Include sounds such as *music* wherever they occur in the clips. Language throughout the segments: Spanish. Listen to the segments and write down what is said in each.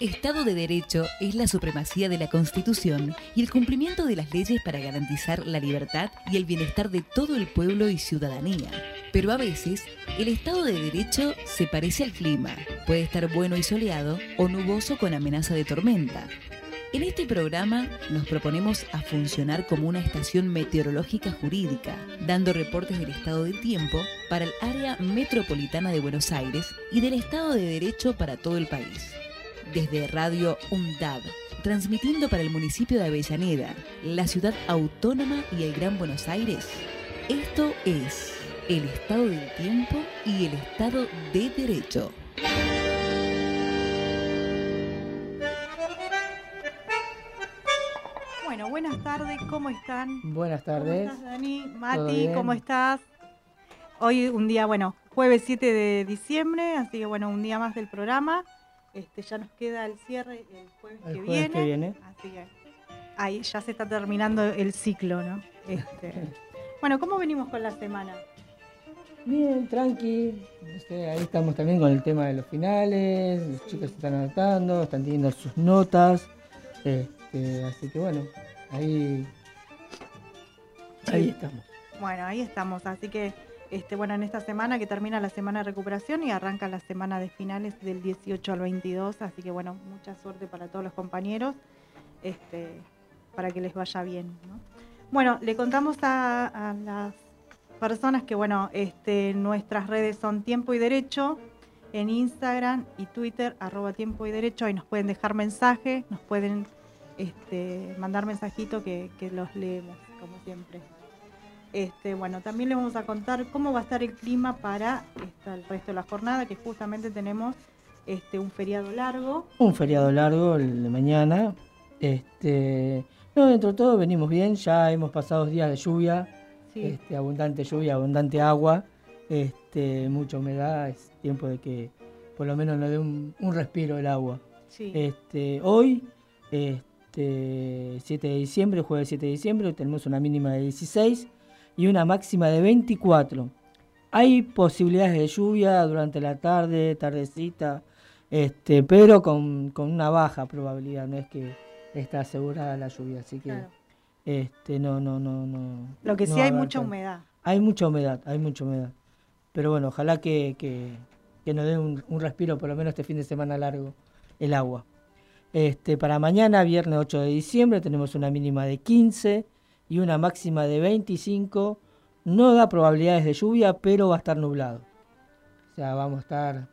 Estado de Derecho es la supremacía de la Constitución y el cumplimiento de las leyes para garantizar la libertad y el bienestar de todo el pueblo y ciudadanía. Pero a veces, el Estado de Derecho se parece al clima. Puede estar bueno y soleado o nuboso con amenaza de tormenta. En este programa nos proponemos a funcionar como una estación meteorológica jurídica, dando reportes del estado del tiempo para el área metropolitana de Buenos Aires y del Estado de Derecho para todo el país desde Radio UNDAB, transmitiendo para el municipio de Avellaneda, la ciudad autónoma y el Gran Buenos Aires. Esto es el estado del tiempo y el estado de derecho. Bueno, buenas tardes, ¿cómo están? Buenas tardes. ¿Cómo estás, Dani? Mati, ¿cómo estás? Hoy un día, bueno, jueves 7 de diciembre, así que bueno, un día más del programa. Este, ya nos queda el cierre el jueves, que, viene, Así que ahí ya se está terminando el ciclo, ¿no? Este, *laughs* bueno, ¿cómo venimos con la semana? Bien, tranqui. Este, ahí estamos también con el tema de los finales. Los chicos se están anotando, están teniendo sus notas. Este, así que bueno, ahí, ahí estamos. Bueno, ahí estamos. Así que este, bueno, en esta semana que termina la semana de recuperación y arranca la semana de finales del 18 al 22, así que bueno, mucha suerte para todos los compañeros, este, para que les vaya bien. Bueno, le contamos a, las personas que bueno, este, nuestras redes son Tiempo y Derecho en Instagram y Twitter, arroba Tiempo y Derecho, ahí nos pueden dejar mensaje, nos pueden este, mandar mensajitos que los leemos, como siempre. Este, bueno, también le vamos a contar cómo va a estar el clima para el resto de la jornada, que justamente tenemos este, un feriado largo. Un feriado largo el de mañana. Este, no, dentro de todo venimos bien, ya hemos pasado días de lluvia, este, abundante lluvia, abundante agua, este, mucha humedad, es tiempo de que por lo menos nos dé un, respiro el agua. Este, hoy, este, 7 de diciembre, jueves 7 de diciembre, tenemos una mínima de 16 y una máxima de 24. Hay posibilidades de lluvia durante la tarde, tardecita, este, pero con, una baja probabilidad, no es que está asegurada la lluvia, así que este, no, no, no, no. Lo que sí hay mucha humedad. Hay mucha humedad, hay mucha humedad. Pero bueno, ojalá que, que, nos dé un, un, respiro por lo menos este fin de semana largo el agua. Este, para mañana, viernes 8 de diciembre, tenemos una mínima de 15 y una máxima de 25. No da probabilidades de lluvia, pero va a estar nublado. O sea, vamos a estar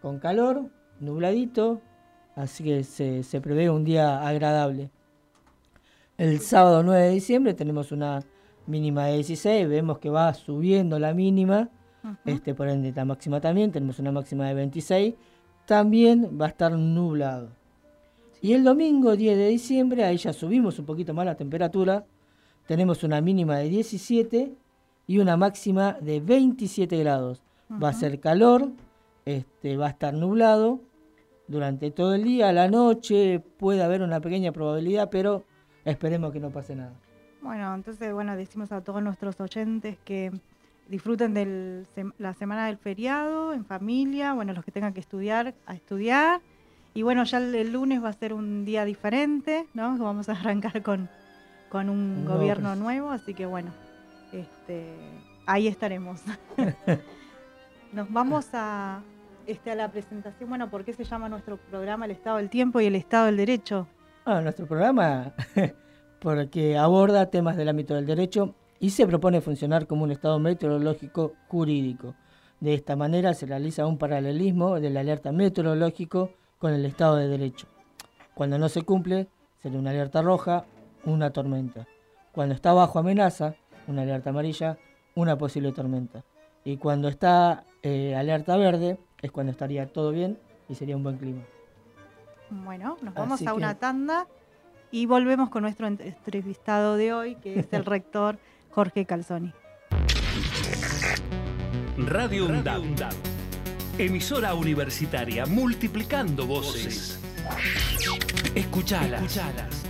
con calor, nubladito, así que se, prevé un día agradable. El sábado 9 de diciembre tenemos una mínima de 16, vemos que va subiendo la mínima, este, por ende la máxima también, tenemos una máxima de 26, también va a estar nublado. Y el domingo 10 de diciembre, ahí ya subimos un poquito más la temperatura, tenemos una mínima de 17 y una máxima de 27 grados. Va a ser calor, este, va a estar nublado durante todo el día, a la noche puede haber una pequeña probabilidad, pero esperemos que no pase nada. Bueno, entonces, bueno, decimos a todos nuestros oyentes que disfruten de la semana del feriado en familia, bueno, los que tengan que estudiar, a estudiar. Y bueno, ya el, lunes va a ser un día diferente, ¿no? Vamos a arrancar con, con un gobierno nuevo, así que bueno, este, ahí estaremos. *laughs* Nos vamos a, este, a la presentación, bueno, ¿por qué se llama nuestro programa El Estado del Tiempo y el Estado del Derecho? Ah, nuestro programa, *laughs* porque aborda temas del ámbito del derecho y se propone funcionar como un Estado meteorológico jurídico. De esta manera se realiza un paralelismo del alerta meteorológico con el Estado de Derecho. Cuando no se cumple, sería una alerta roja una tormenta. Cuando está bajo amenaza, una alerta amarilla, una posible tormenta. Y cuando está eh, alerta verde, es cuando estaría todo bien y sería un buen clima. Bueno, nos vamos a una tanda y volvemos con nuestro entrevistado de hoy, que es el *laughs* rector Jorge Calzoni. Radio UNDAB. Emisora universitaria multiplicando voces. Escuchalas. Escuchalas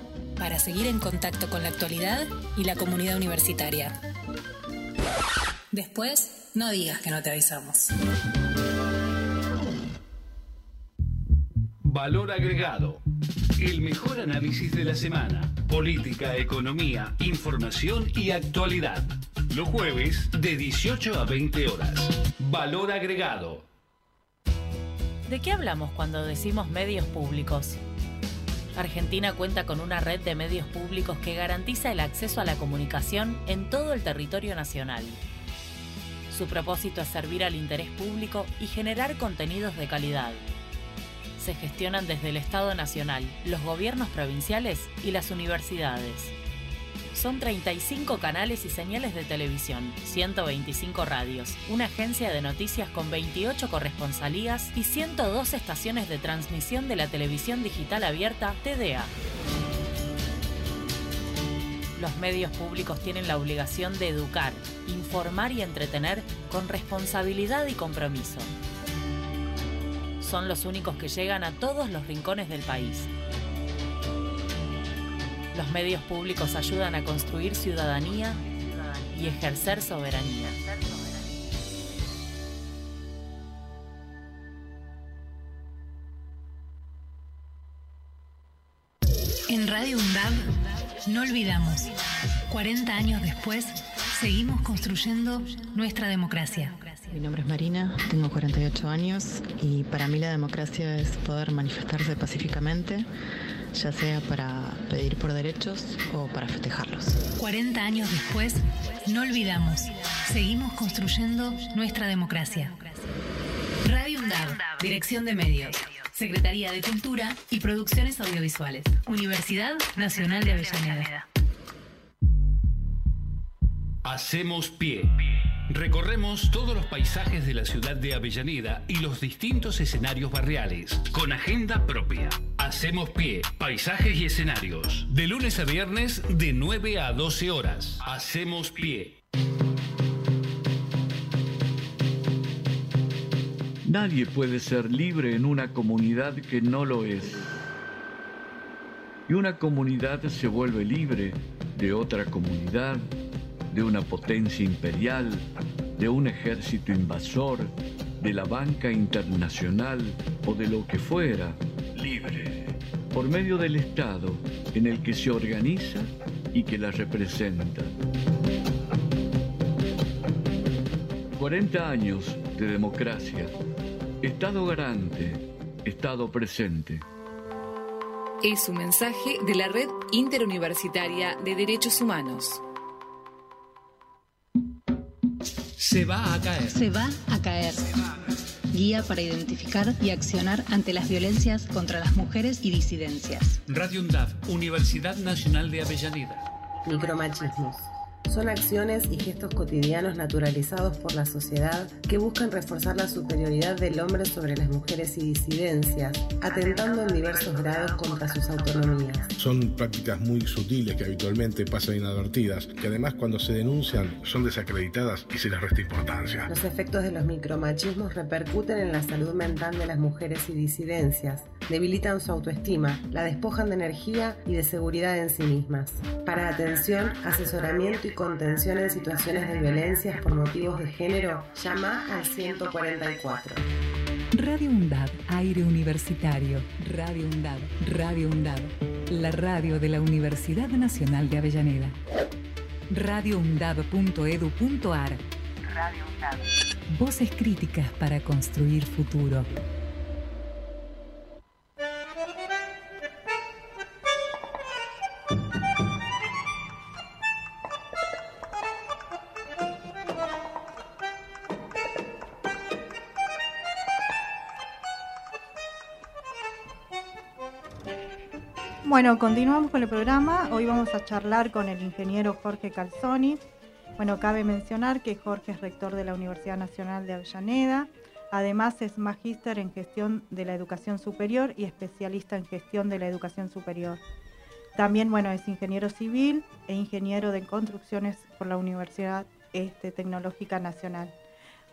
para seguir en contacto con la actualidad y la comunidad universitaria. Después, no digas que no te avisamos. Valor agregado. El mejor análisis de la semana. Política, economía, información y actualidad. Los jueves de 18 a 20 horas. Valor agregado. ¿De qué hablamos cuando decimos medios públicos? Argentina cuenta con una red de medios públicos que garantiza el acceso a la comunicación en todo el territorio nacional. Su propósito es servir al interés público y generar contenidos de calidad se gestionan desde el Estado Nacional, los gobiernos provinciales y las universidades. Son 35 canales y señales de televisión, 125 radios, una agencia de noticias con 28 corresponsalías y 102 estaciones de transmisión de la televisión digital abierta TDA. Los medios públicos tienen la obligación de educar, informar y entretener con responsabilidad y compromiso son los únicos que llegan a todos los rincones del país. Los medios públicos ayudan a construir ciudadanía y ejercer soberanía. En Radio UNDAB no olvidamos, 40 años después, seguimos construyendo nuestra democracia. Mi nombre es Marina, tengo 48 años y para mí la democracia es poder manifestarse pacíficamente, ya sea para pedir por derechos o para festejarlos. 40 años después, no olvidamos, seguimos construyendo nuestra democracia. Radio UNDAB, Dirección de Medios, Secretaría de Cultura y Producciones Audiovisuales, Universidad Nacional de Avellaneda. Hacemos pie. Recorremos todos los paisajes de la ciudad de Avellaneda y los distintos escenarios barriales, con agenda propia. Hacemos pie, paisajes y escenarios. De lunes a viernes, de 9 a 12 horas. Hacemos pie. Nadie puede ser libre en una comunidad que no lo es. Y una comunidad se vuelve libre de otra comunidad de una potencia imperial, de un ejército invasor, de la banca internacional o de lo que fuera, libre, por medio del Estado en el que se organiza y que la representa. 40 años de democracia, Estado garante, Estado presente. Es un mensaje de la Red Interuniversitaria de Derechos Humanos. Se va a caer. Se va a caer. Guía para identificar y accionar ante las violencias contra las mujeres y disidencias. Radio UNDAV, Universidad Nacional de Avellaneda. Micromachismos. Son acciones y gestos cotidianos naturalizados por la sociedad que buscan reforzar la superioridad del hombre sobre las mujeres y disidencias, atentando en diversos grados contra sus autonomías. Son prácticas muy sutiles que habitualmente pasan inadvertidas, que además cuando se denuncian son desacreditadas y se les resta importancia. Los efectos de los micromachismos repercuten en la salud mental de las mujeres y disidencias, debilitan su autoestima, la despojan de energía y de seguridad en sí mismas. Para atención, asesoramiento y contención en situaciones de violencias por motivos de género, llama al 144. Radio UNDAD, aire universitario. Radio UNDAD, Radio UNDAD, la radio de la Universidad Nacional de Avellaneda. radioundad.edu.ar Radio UNDAD. Voces críticas para construir futuro. Bueno, continuamos con el programa. Hoy vamos a charlar con el ingeniero Jorge Calzoni. Bueno, cabe mencionar que Jorge es rector de la Universidad Nacional de Avellaneda. Además es magíster en gestión de la educación superior y especialista en gestión de la educación superior. También, bueno, es ingeniero civil e ingeniero de construcciones por la Universidad este, Tecnológica Nacional.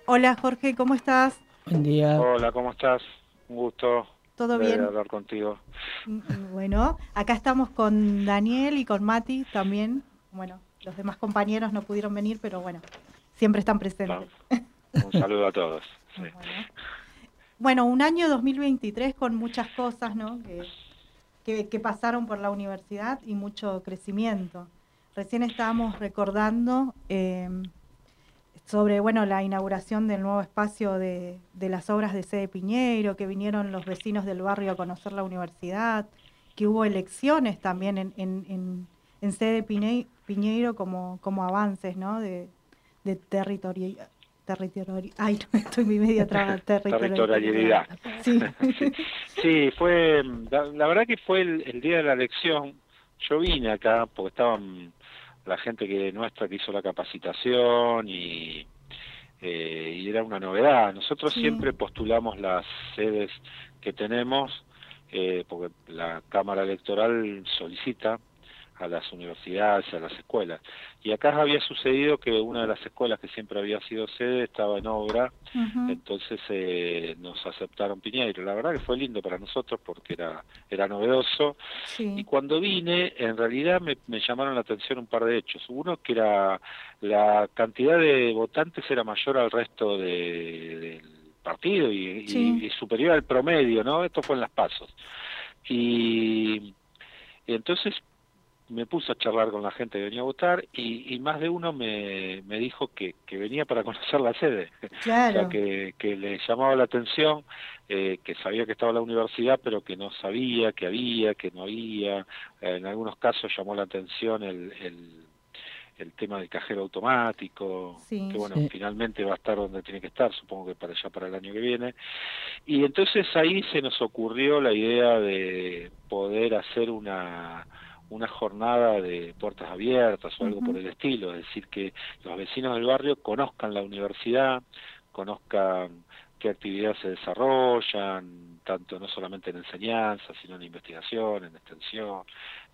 Hola Jorge, ¿cómo estás? Buen día. Hola, ¿cómo estás? Un gusto. ¿Todo bien? hablar contigo. Mm, mm, bueno, acá estamos con Daniel y con Mati también. Bueno, los demás compañeros no pudieron venir, pero bueno, siempre están presentes. Un saludo a todos. *laughs* Bueno. un año 2023 con muchas cosas, ¿no? Que, que, pasaron por la universidad y mucho crecimiento. Recién estábamos recordando eh, sobre bueno la inauguración del nuevo espacio de, de, las obras de sede Piñeiro, que vinieron los vecinos del barrio a conocer la universidad, que hubo elecciones también en, en, en, sede Piñeiro como, como avances ¿no? de, de territorio. Ay, no, *laughs* estoy medio traba, *laughs* territorialidad. *laughs* Sí. sí. fue, la, verdad que fue el, el día de la elección, yo vine acá porque estaban la gente que nuestra que hizo la capacitación y, eh, y era una novedad. Nosotros siempre postulamos las sedes que tenemos eh, porque la Cámara Electoral solicita a las universidades, a las escuelas. Y acá había sucedido que una de las escuelas que siempre había sido sede estaba en obra, entonces eh, nos aceptaron Piñeiro. La verdad que fue lindo para nosotros porque era, era novedoso. Y cuando vine, en realidad me, llamaron la atención un par de hechos. Uno que era la cantidad de votantes era mayor al resto del partido y, y superior al promedio, ¿no? Esto fue en las pasos. Y entonces me puse a charlar con la gente que venía a votar y, más de uno me, me dijo que, que, venía para *laughs* conocer la sede, claro. o sea, que, que le llamaba la atención, eh, que sabía que estaba la universidad, pero que no sabía que había, que no había. en algunos casos llamó la atención el, el, el tema del cajero automático, que bueno, finalmente va a estar donde tiene que estar, supongo que para allá para el año que viene. Y entonces ahí se nos ocurrió la idea de poder hacer una una jornada de puertas abiertas o algo por el estilo, es decir, que los vecinos del barrio conozcan la universidad, conozcan qué actividades se desarrollan, tanto no solamente en enseñanza, sino en investigación, en extensión,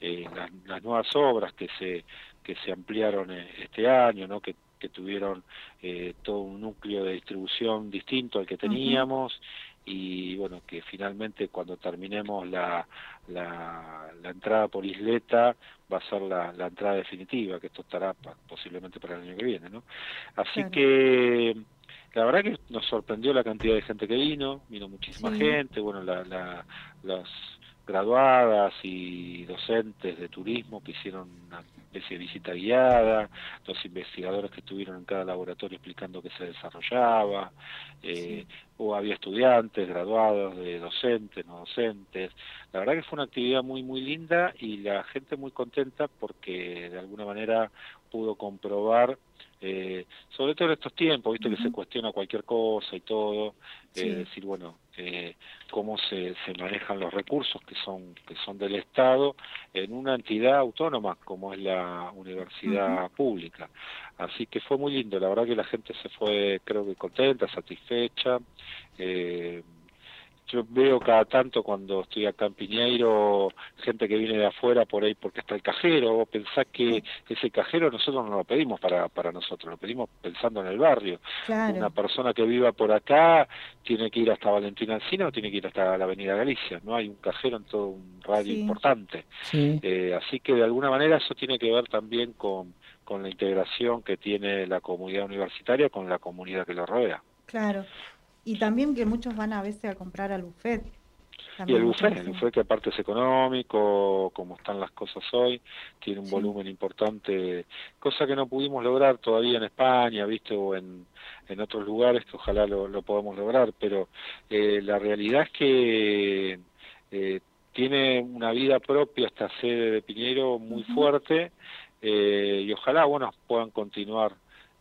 eh, las, nuevas obras que se que se ampliaron eh, este año, ¿no? que, que tuvieron eh, todo un núcleo de distribución distinto al que teníamos y bueno, que finalmente cuando terminemos la, la, la entrada por Isleta va a ser la, la, entrada definitiva, que esto estará posiblemente para el año que viene, ¿no? Así que la verdad que nos sorprendió la cantidad de gente que vino, vino muchísima gente, bueno, la, la, las graduadas y docentes de turismo que hicieron una especie de visita guiada, los investigadores que estuvieron en cada laboratorio explicando qué se desarrollaba, eh, o había estudiantes, graduados, de docentes, no docentes. La verdad que fue una actividad muy, muy linda y la gente muy contenta porque de alguna manera pudo comprobar eh, sobre todo en estos tiempos, visto que se cuestiona cualquier cosa y todo, eh, decir, bueno, eh, cómo se, se manejan los recursos que son que son del Estado en una entidad autónoma como es la universidad pública. Así que fue muy lindo, la verdad que la gente se fue, creo que contenta, satisfecha. Eh, yo veo cada tanto cuando estoy acá en Piñeiro gente que viene de afuera por ahí porque está el cajero, o pensás que ese cajero nosotros no lo pedimos para, para nosotros, lo pedimos pensando en el barrio. Una persona que viva por acá tiene que ir hasta Valentina Alcina o tiene que ir hasta la Avenida Galicia, no hay un cajero en todo un radio importante. Eh, así que de alguna manera eso tiene que ver también con, con la integración que tiene la comunidad universitaria con la comunidad que lo rodea. Claro, y también que muchos van a veces a comprar al buffet. y el buffet, el buffet que aparte es económico, como están las cosas hoy, tiene un volumen importante, cosa que no pudimos lograr todavía en España, viste, o en, en otros lugares que ojalá lo, lo podamos lograr, pero eh, la realidad es que eh, tiene una vida propia esta sede de Piñero muy fuerte eh, y ojalá, bueno, puedan continuar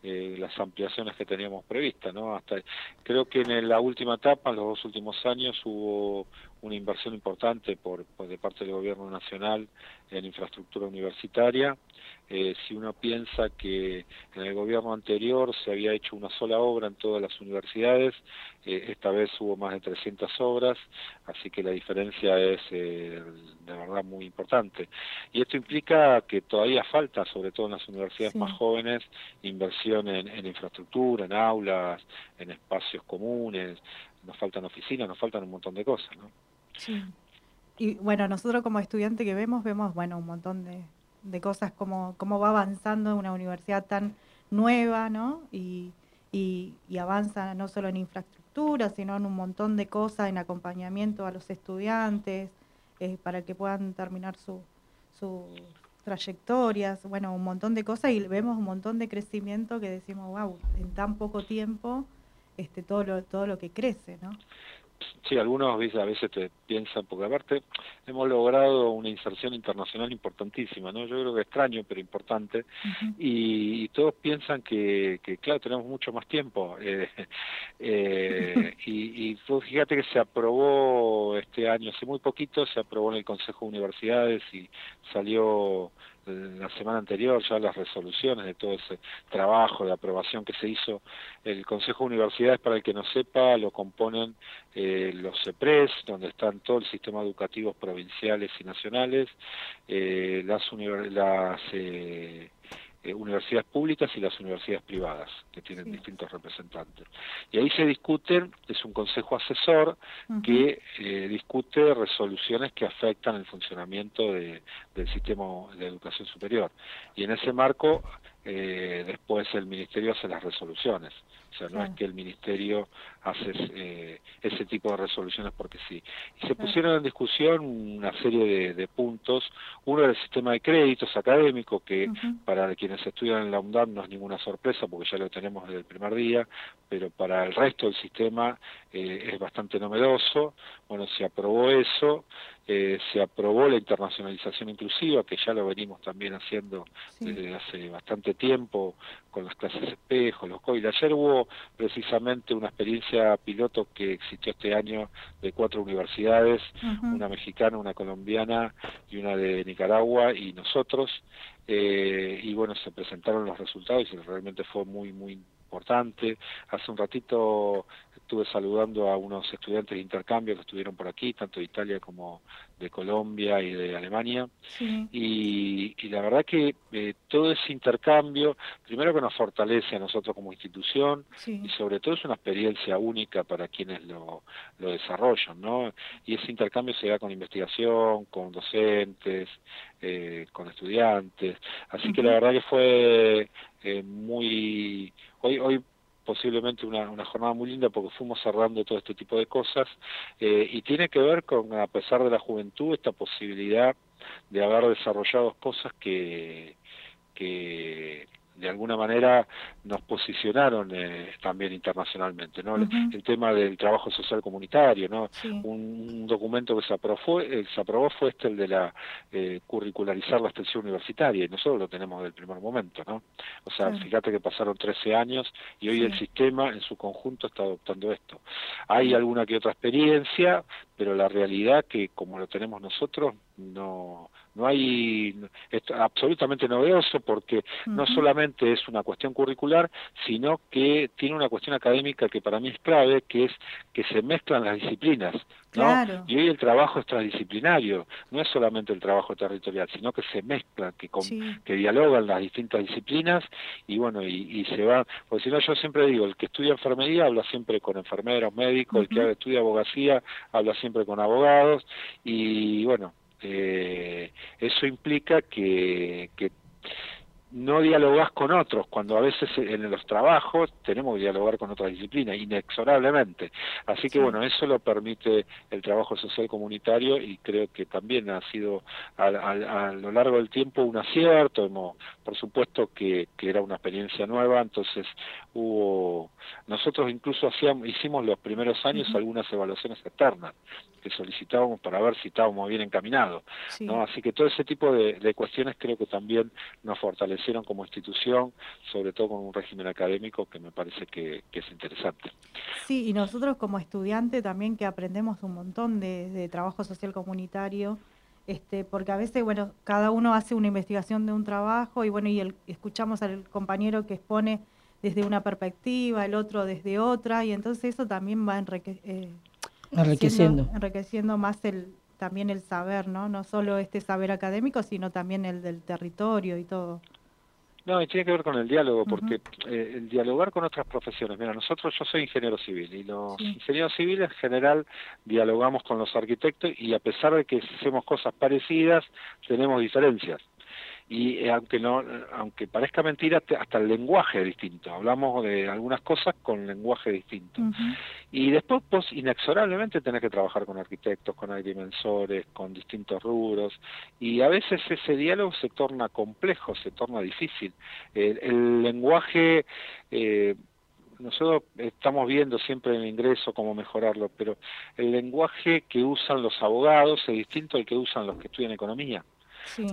eh, las ampliaciones que teníamos previstas, ¿no? Hasta creo que en la última etapa, en los dos últimos años, hubo una inversión importante por, de parte del gobierno nacional en infraestructura universitaria. Eh, si uno piensa que en el gobierno anterior se había hecho una sola obra en todas las universidades, eh, esta vez hubo más de 300 obras, así que la diferencia es eh, de verdad muy importante. Y esto implica que todavía falta, sobre todo en las universidades más jóvenes, inversión en, en infraestructura, en aulas, en espacios comunes, nos faltan oficinas, nos faltan un montón de cosas, ¿no? Sí. Y bueno, nosotros como estudiante que vemos, vemos, bueno, un montón de, de cosas, como cómo va avanzando una universidad tan nueva, ¿no? Y, y, avanza no solo en infraestructura, sino en un montón de cosas, en acompañamiento a los estudiantes, eh, para que puedan terminar su, sus trayectorias, bueno, un montón de cosas y vemos un montón de crecimiento que decimos, wow, en tan poco tiempo, este, todo lo, todo lo que crece, ¿no? Sí, algunos a veces te piensan, porque aparte hemos logrado una inserción internacional importantísima, ¿no? Yo creo que extraño, pero importante, y, todos piensan que, que, claro, tenemos mucho más tiempo. *laughs* Eh, eh, y, y fíjate que se aprobó este año, hace muy poquito, se aprobó en el Consejo de Universidades y salió la semana anterior ya las resoluciones de todo ese trabajo de aprobación que se hizo. El Consejo de Universidades, para el que no sepa, lo componen eh, los CEPRES, donde están todo el sistema educativos provinciales y nacionales, eh, las, las eh, eh, universidades públicas y las universidades privadas, que tienen distintos representantes. Y ahí se discuten, es un consejo asesor que eh, discute resoluciones que afectan el funcionamiento del sistema de educación superior. Y en ese marco, eh, después el Ministerio hace las resoluciones. O sea, no es que el ministerio hace eh, ese tipo de resoluciones porque sí. Y se pusieron en discusión una serie de, puntos. Uno era el sistema de créditos académico, que para quienes estudian en la UNDAM no es ninguna sorpresa porque ya lo tenemos desde el primer día, pero para el resto del sistema eh, es bastante novedoso. Bueno, se aprobó eso. Eh, se aprobó la internacionalización inclusiva, que ya lo venimos también haciendo desde hace bastante tiempo con las clases espejo, los COIL. Ayer hubo precisamente una experiencia piloto que existió este año de cuatro universidades, una mexicana, una colombiana y una de Nicaragua y nosotros. Eh, y bueno, se presentaron los resultados y realmente fue muy, muy importante. Hace un ratito estuve saludando a unos estudiantes de intercambio que estuvieron por aquí, tanto de Italia como de Colombia y de Alemania. Y, la verdad que eh, todo ese intercambio, primero que nos fortalece a nosotros como institución y sobre todo es una experiencia única para quienes lo, lo desarrollan, ¿no? Y ese intercambio se da con investigación, con docentes, eh, con estudiantes. Así que la verdad que fue eh, muy... Hoy, hoy posiblemente una, una, jornada muy linda porque fuimos cerrando todo este tipo de cosas eh, y tiene que ver con, a pesar de la juventud, esta posibilidad de haber desarrollado cosas que, que de alguna manera nos posicionaron eh, también internacionalmente, ¿no? el, tema del trabajo social comunitario, ¿no? Un, documento que se aprobó, fue, eh, se aprobó fue este el de la eh, curricularizar la extensión universitaria y nosotros lo tenemos desde el primer momento, ¿no? O sea, fíjate que pasaron 13 años y hoy el sistema en su conjunto está adoptando esto. Hay alguna que otra experiencia, pero la realidad que como lo tenemos nosotros no no hay es absolutamente novedoso porque no solamente es una cuestión curricular sino que tiene una cuestión académica que para mí es clave que es que se mezclan las disciplinas ¿no? y hoy el trabajo es transdisciplinario no es solamente el trabajo territorial sino que se mezclan que que dialogan las distintas disciplinas y bueno y, se va porque si no yo siempre digo el que estudia enfermería habla siempre con enfermeros médicos el que estudia abogacía habla siempre con abogados y bueno eh, eso implica que, que no dialogas con otros, cuando a veces en los trabajos tenemos que dialogar con otra disciplina, inexorablemente. Así que bueno, eso lo permite el trabajo social comunitario y creo que también ha sido a, lo largo del tiempo un acierto, hemos, por supuesto que, que, era una experiencia nueva, entonces hubo, nosotros incluso hacíamos, hicimos los primeros años algunas evaluaciones externas que solicitábamos para ver si estábamos bien encaminados, ¿no? Así que todo ese tipo de, de cuestiones creo que también nos fortalece establecieron como institución, sobre todo con un régimen académico que me parece que, es interesante. Sí, y nosotros como estudiante también que aprendemos un montón de, trabajo social comunitario, este, porque a veces, bueno, cada uno hace una investigación de un trabajo y bueno, y el, escuchamos al compañero que expone desde una perspectiva, el otro desde otra, y entonces eso también va eh, enriqueciendo. enriqueciendo más el, también el saber, ¿no? No solo este saber académico, sino también el del territorio y todo. No, y tiene que ver con el diálogo, porque eh, el dialogar con otras profesiones. Mira, nosotros, yo soy ingeniero civil y los ingenieros civiles en general dialogamos con los arquitectos y a pesar de que hacemos cosas parecidas, tenemos diferencias y eh, aunque no aunque parezca mentira hasta el lenguaje es distinto. Hablamos de algunas cosas con lenguaje distinto. Y después pues inexorablemente tenés que trabajar con arquitectos con agrimensores con distintos rubros y a veces ese diálogo se torna complejo se torna difícil. El, lenguaje eh, nosotros estamos viendo siempre en el ingreso cómo mejorarlo, pero el lenguaje que usan los abogados es distinto al que usan los que estudian economía.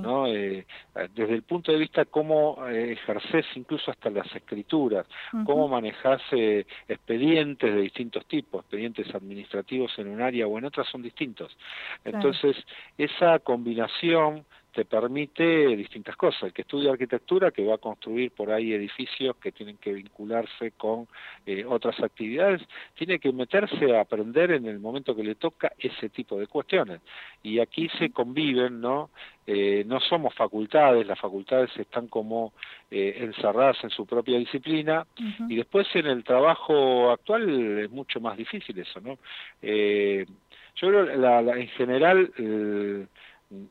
¿No? Eh, desde el punto de vista cómo eh, ejerces incluso hasta las escrituras, cómo manejas eh, expedientes de distintos tipos, expedientes administrativos en un área o en otra son distintos. Entonces, esa combinación te permite distintas cosas. El que estudia arquitectura, que va a construir por ahí edificios que tienen que vincularse con eh, otras actividades, tiene que meterse a aprender en el momento que le toca ese tipo de cuestiones. Y aquí se conviven, ¿no? Eh, no somos facultades, las facultades están como eh, encerradas en su propia disciplina y después en el trabajo actual es mucho más difícil eso, ¿no? yo creo la, en general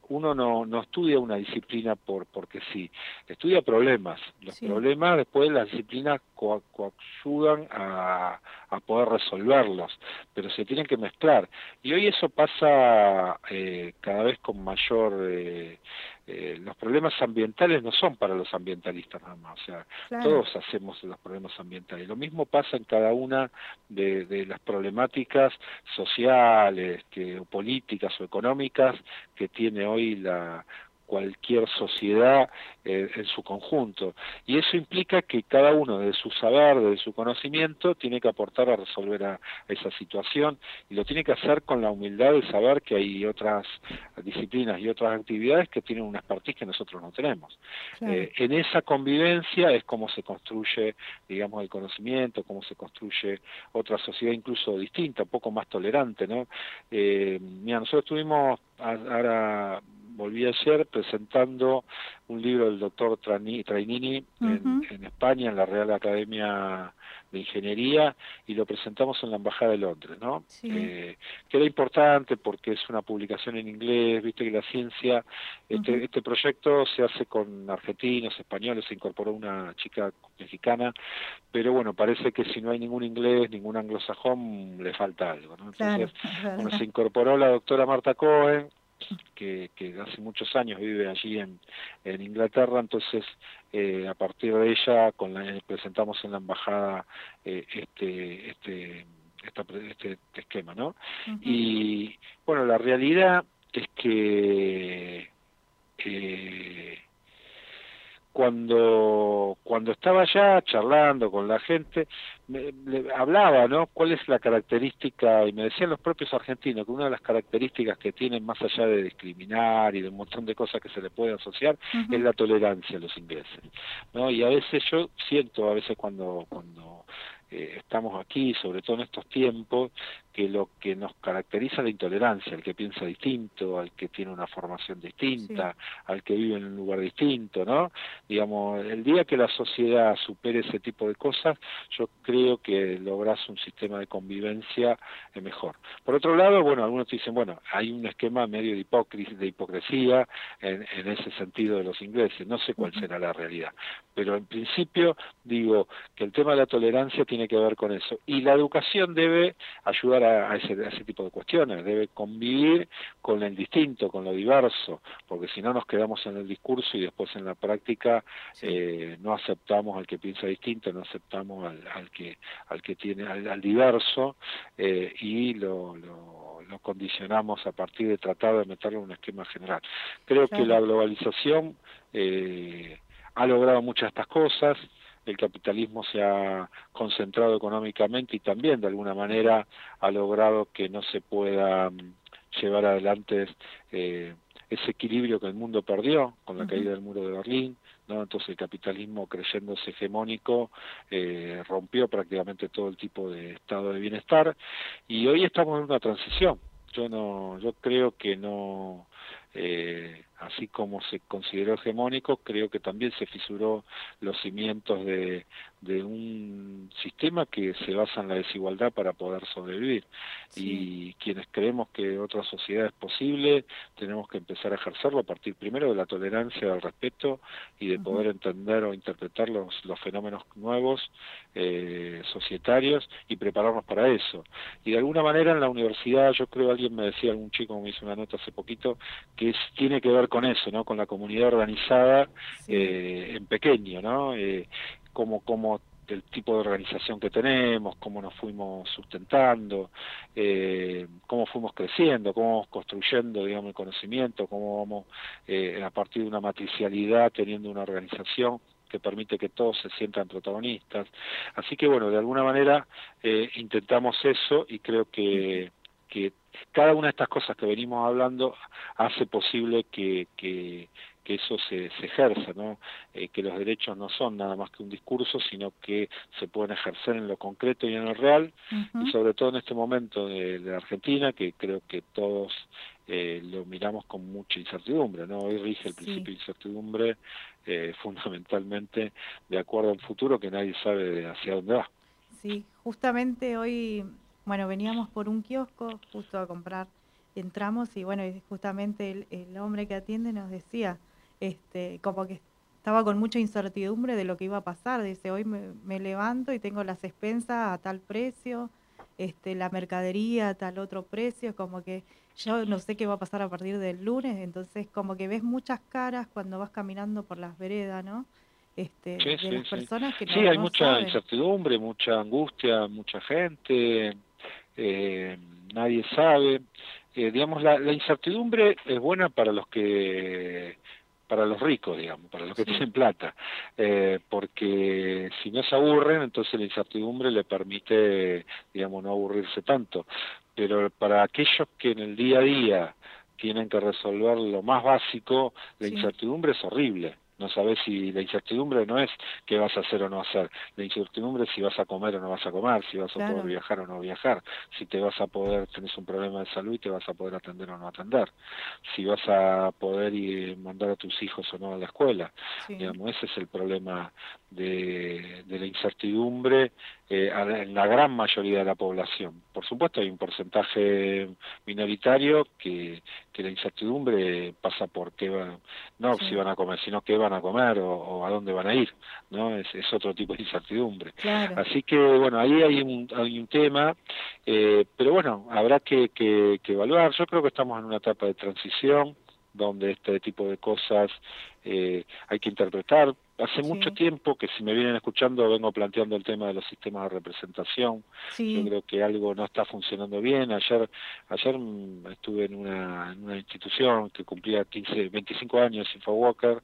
uno no, no estudia una disciplina por porque sí, estudia problemas. Los problemas después las disciplinas coayudan a, a poder resolverlos, pero se tienen que mezclar. Y hoy eso pasa eh, cada vez con mayor... Eh, eh, los problemas ambientales no son para los ambientalistas nada más, o sea, todos hacemos los problemas ambientales. Lo mismo pasa en cada una de, de las problemáticas sociales, que, o políticas o económicas que tiene hoy la, cualquier sociedad eh, en su conjunto. Y eso implica que cada uno de su saber, de su conocimiento, tiene que aportar a resolver a, esa situación y lo tiene que hacer con la humildad de saber que hay otras disciplinas y otras actividades que tienen una expertise que nosotros no tenemos. Eh, en esa convivencia es como se construye, digamos, el conocimiento, cómo se construye otra sociedad incluso distinta, un poco más tolerante, ¿no? Eh, mira, nosotros tuvimos ahora volví ayer presentando un libro del doctor Trainini en, España, en la Real Academia de Ingeniería, y lo presentamos en la Embajada de Londres, ¿no? Eh, que era importante porque es una publicación en inglés, viste que la ciencia, este, este proyecto se hace con argentinos, españoles, se incorporó una chica mexicana, pero bueno, parece que si no hay ningún inglés, ningún anglosajón, le falta algo, ¿no? Entonces, bueno, se incorporó la doctora Marta Cohen, que, que hace muchos años vive allí en, en Inglaterra, entonces eh, a partir de ella con la, presentamos en la embajada eh, este, este, este, esquema, ¿no? Y bueno, la realidad es que eh, cuando cuando estaba allá charlando con la gente me, hablaba no cuál es la característica y me decían los propios argentinos que una de las características que tienen más allá de discriminar y de un montón de cosas que se le puede asociar es la tolerancia a los ingleses no y a veces yo siento a veces cuando cuando eh, estamos aquí, sobre todo en estos tiempos, que lo que nos caracteriza la intolerancia, al que piensa distinto, al que tiene una formación distinta, al que vive en un lugar distinto, ¿no? Digamos, el día que la sociedad supere ese tipo de cosas, yo creo que logras un sistema de convivencia mejor. Por otro lado, bueno, algunos te dicen, bueno, hay un esquema medio de, de hipocresía en, en, ese sentido de los ingleses, no sé cuál será la realidad, pero en principio digo que el tema de la tolerancia tiene que ver con eso, y la educación debe ayudar a, ese, ese tipo de cuestiones, debe convivir con el distinto, con lo diverso, porque si no nos quedamos en el discurso y después en la práctica eh, no aceptamos al que piensa distinto, no aceptamos al, al que al que tiene al, diverso eh, y lo, lo, lo, condicionamos a partir de tratar de meterlo en un esquema general. Creo que la globalización eh, ha logrado muchas de estas cosas, el capitalismo se ha concentrado económicamente y también de alguna manera ha logrado que no se pueda mm, llevar adelante eh, ese equilibrio que el mundo perdió con la caída del muro de Berlín, ¿no? Entonces el capitalismo creyéndose hegemónico eh, rompió prácticamente todo el tipo de estado de bienestar y hoy estamos en una transición. Yo no, yo creo que no, eh, así como se consideró hegemónico, creo que también se fisuró los cimientos de, de un sistema que se basa en la desigualdad para poder sobrevivir. Y quienes creemos que otra sociedad es posible, tenemos que empezar a ejercerlo a partir primero de la tolerancia, del respeto y de poder entender o interpretar los, los fenómenos nuevos eh, societarios y prepararnos para eso. Y de alguna manera en la universidad, yo creo, alguien me decía, algún chico me hizo una nota hace poquito, que es, tiene que ver con eso, ¿no? Con la comunidad organizada eh, en pequeño, ¿no? Eh, como, como el tipo de organización que tenemos, cómo nos fuimos sustentando, eh, cómo fuimos creciendo, cómo vamos construyendo, digamos, el conocimiento, cómo vamos eh, a partir de una matricialidad teniendo una organización que permite que todos se sientan protagonistas. Así que bueno, de alguna manera eh, intentamos eso y creo que, que cada una de estas cosas que venimos hablando hace posible que, que, que eso se, se ejerza, ¿no? Eh, que los derechos no son nada más que un discurso, sino que se pueden ejercer en lo concreto y en lo real, y sobre todo en este momento de, de Argentina, que creo que todos eh, lo miramos con mucha incertidumbre, ¿no? Hoy rige el principio de incertidumbre eh, fundamentalmente de acuerdo al futuro que nadie sabe hacia dónde va. Sí, justamente hoy, bueno, veníamos por un kiosco justo a comprar, entramos y bueno, justamente el, el hombre que atiende nos decía, este, como que estaba con mucha incertidumbre de lo que iba a pasar. Dice, hoy me, levanto y tengo las expensas a tal precio, este, la mercadería a tal otro precio, como que yo no sé qué va a pasar a partir del lunes, entonces como que ves muchas caras cuando vas caminando por las veredas, ¿no? Este, de las personas que no, Sí, hay mucha incertidumbre, mucha angustia, mucha gente, eh, nadie sabe. Eh, digamos, la, la incertidumbre es buena para los que para los ricos, digamos, para los que tienen plata, eh, porque si no se aburren, entonces la incertidumbre le permite, digamos, no aburrirse tanto. Pero para aquellos que en el día a día tienen que resolver lo más básico, la incertidumbre es horrible no sabes si la incertidumbre no es qué vas a hacer o no hacer, la incertidumbre es si vas a comer o no vas a comer, si vas a poder viajar o no viajar, si te vas a poder, tenés un problema de salud y te vas a poder atender o no atender, si vas a poder ir, mandar a tus hijos o no a la escuela, digamos, ese es el problema de, de la incertidumbre eh, en la gran mayoría de la población. Por supuesto hay un porcentaje minoritario que, que la incertidumbre pasa por qué van, no si van a comer, sino qué van a comer o, a dónde van a ir, ¿no? Es, es otro tipo de incertidumbre. Así que, bueno, ahí hay un, hay un tema, eh, pero bueno, habrá que, que, que evaluar. Yo creo que estamos en una etapa de transición donde este tipo de cosas eh, hay que interpretar. Hace mucho tiempo que si me vienen escuchando vengo planteando el tema de los sistemas de representación. Yo creo que algo no está funcionando bien. Ayer ayer mm, estuve en una, en una institución que cumplía 15, 25 años, Infowalker.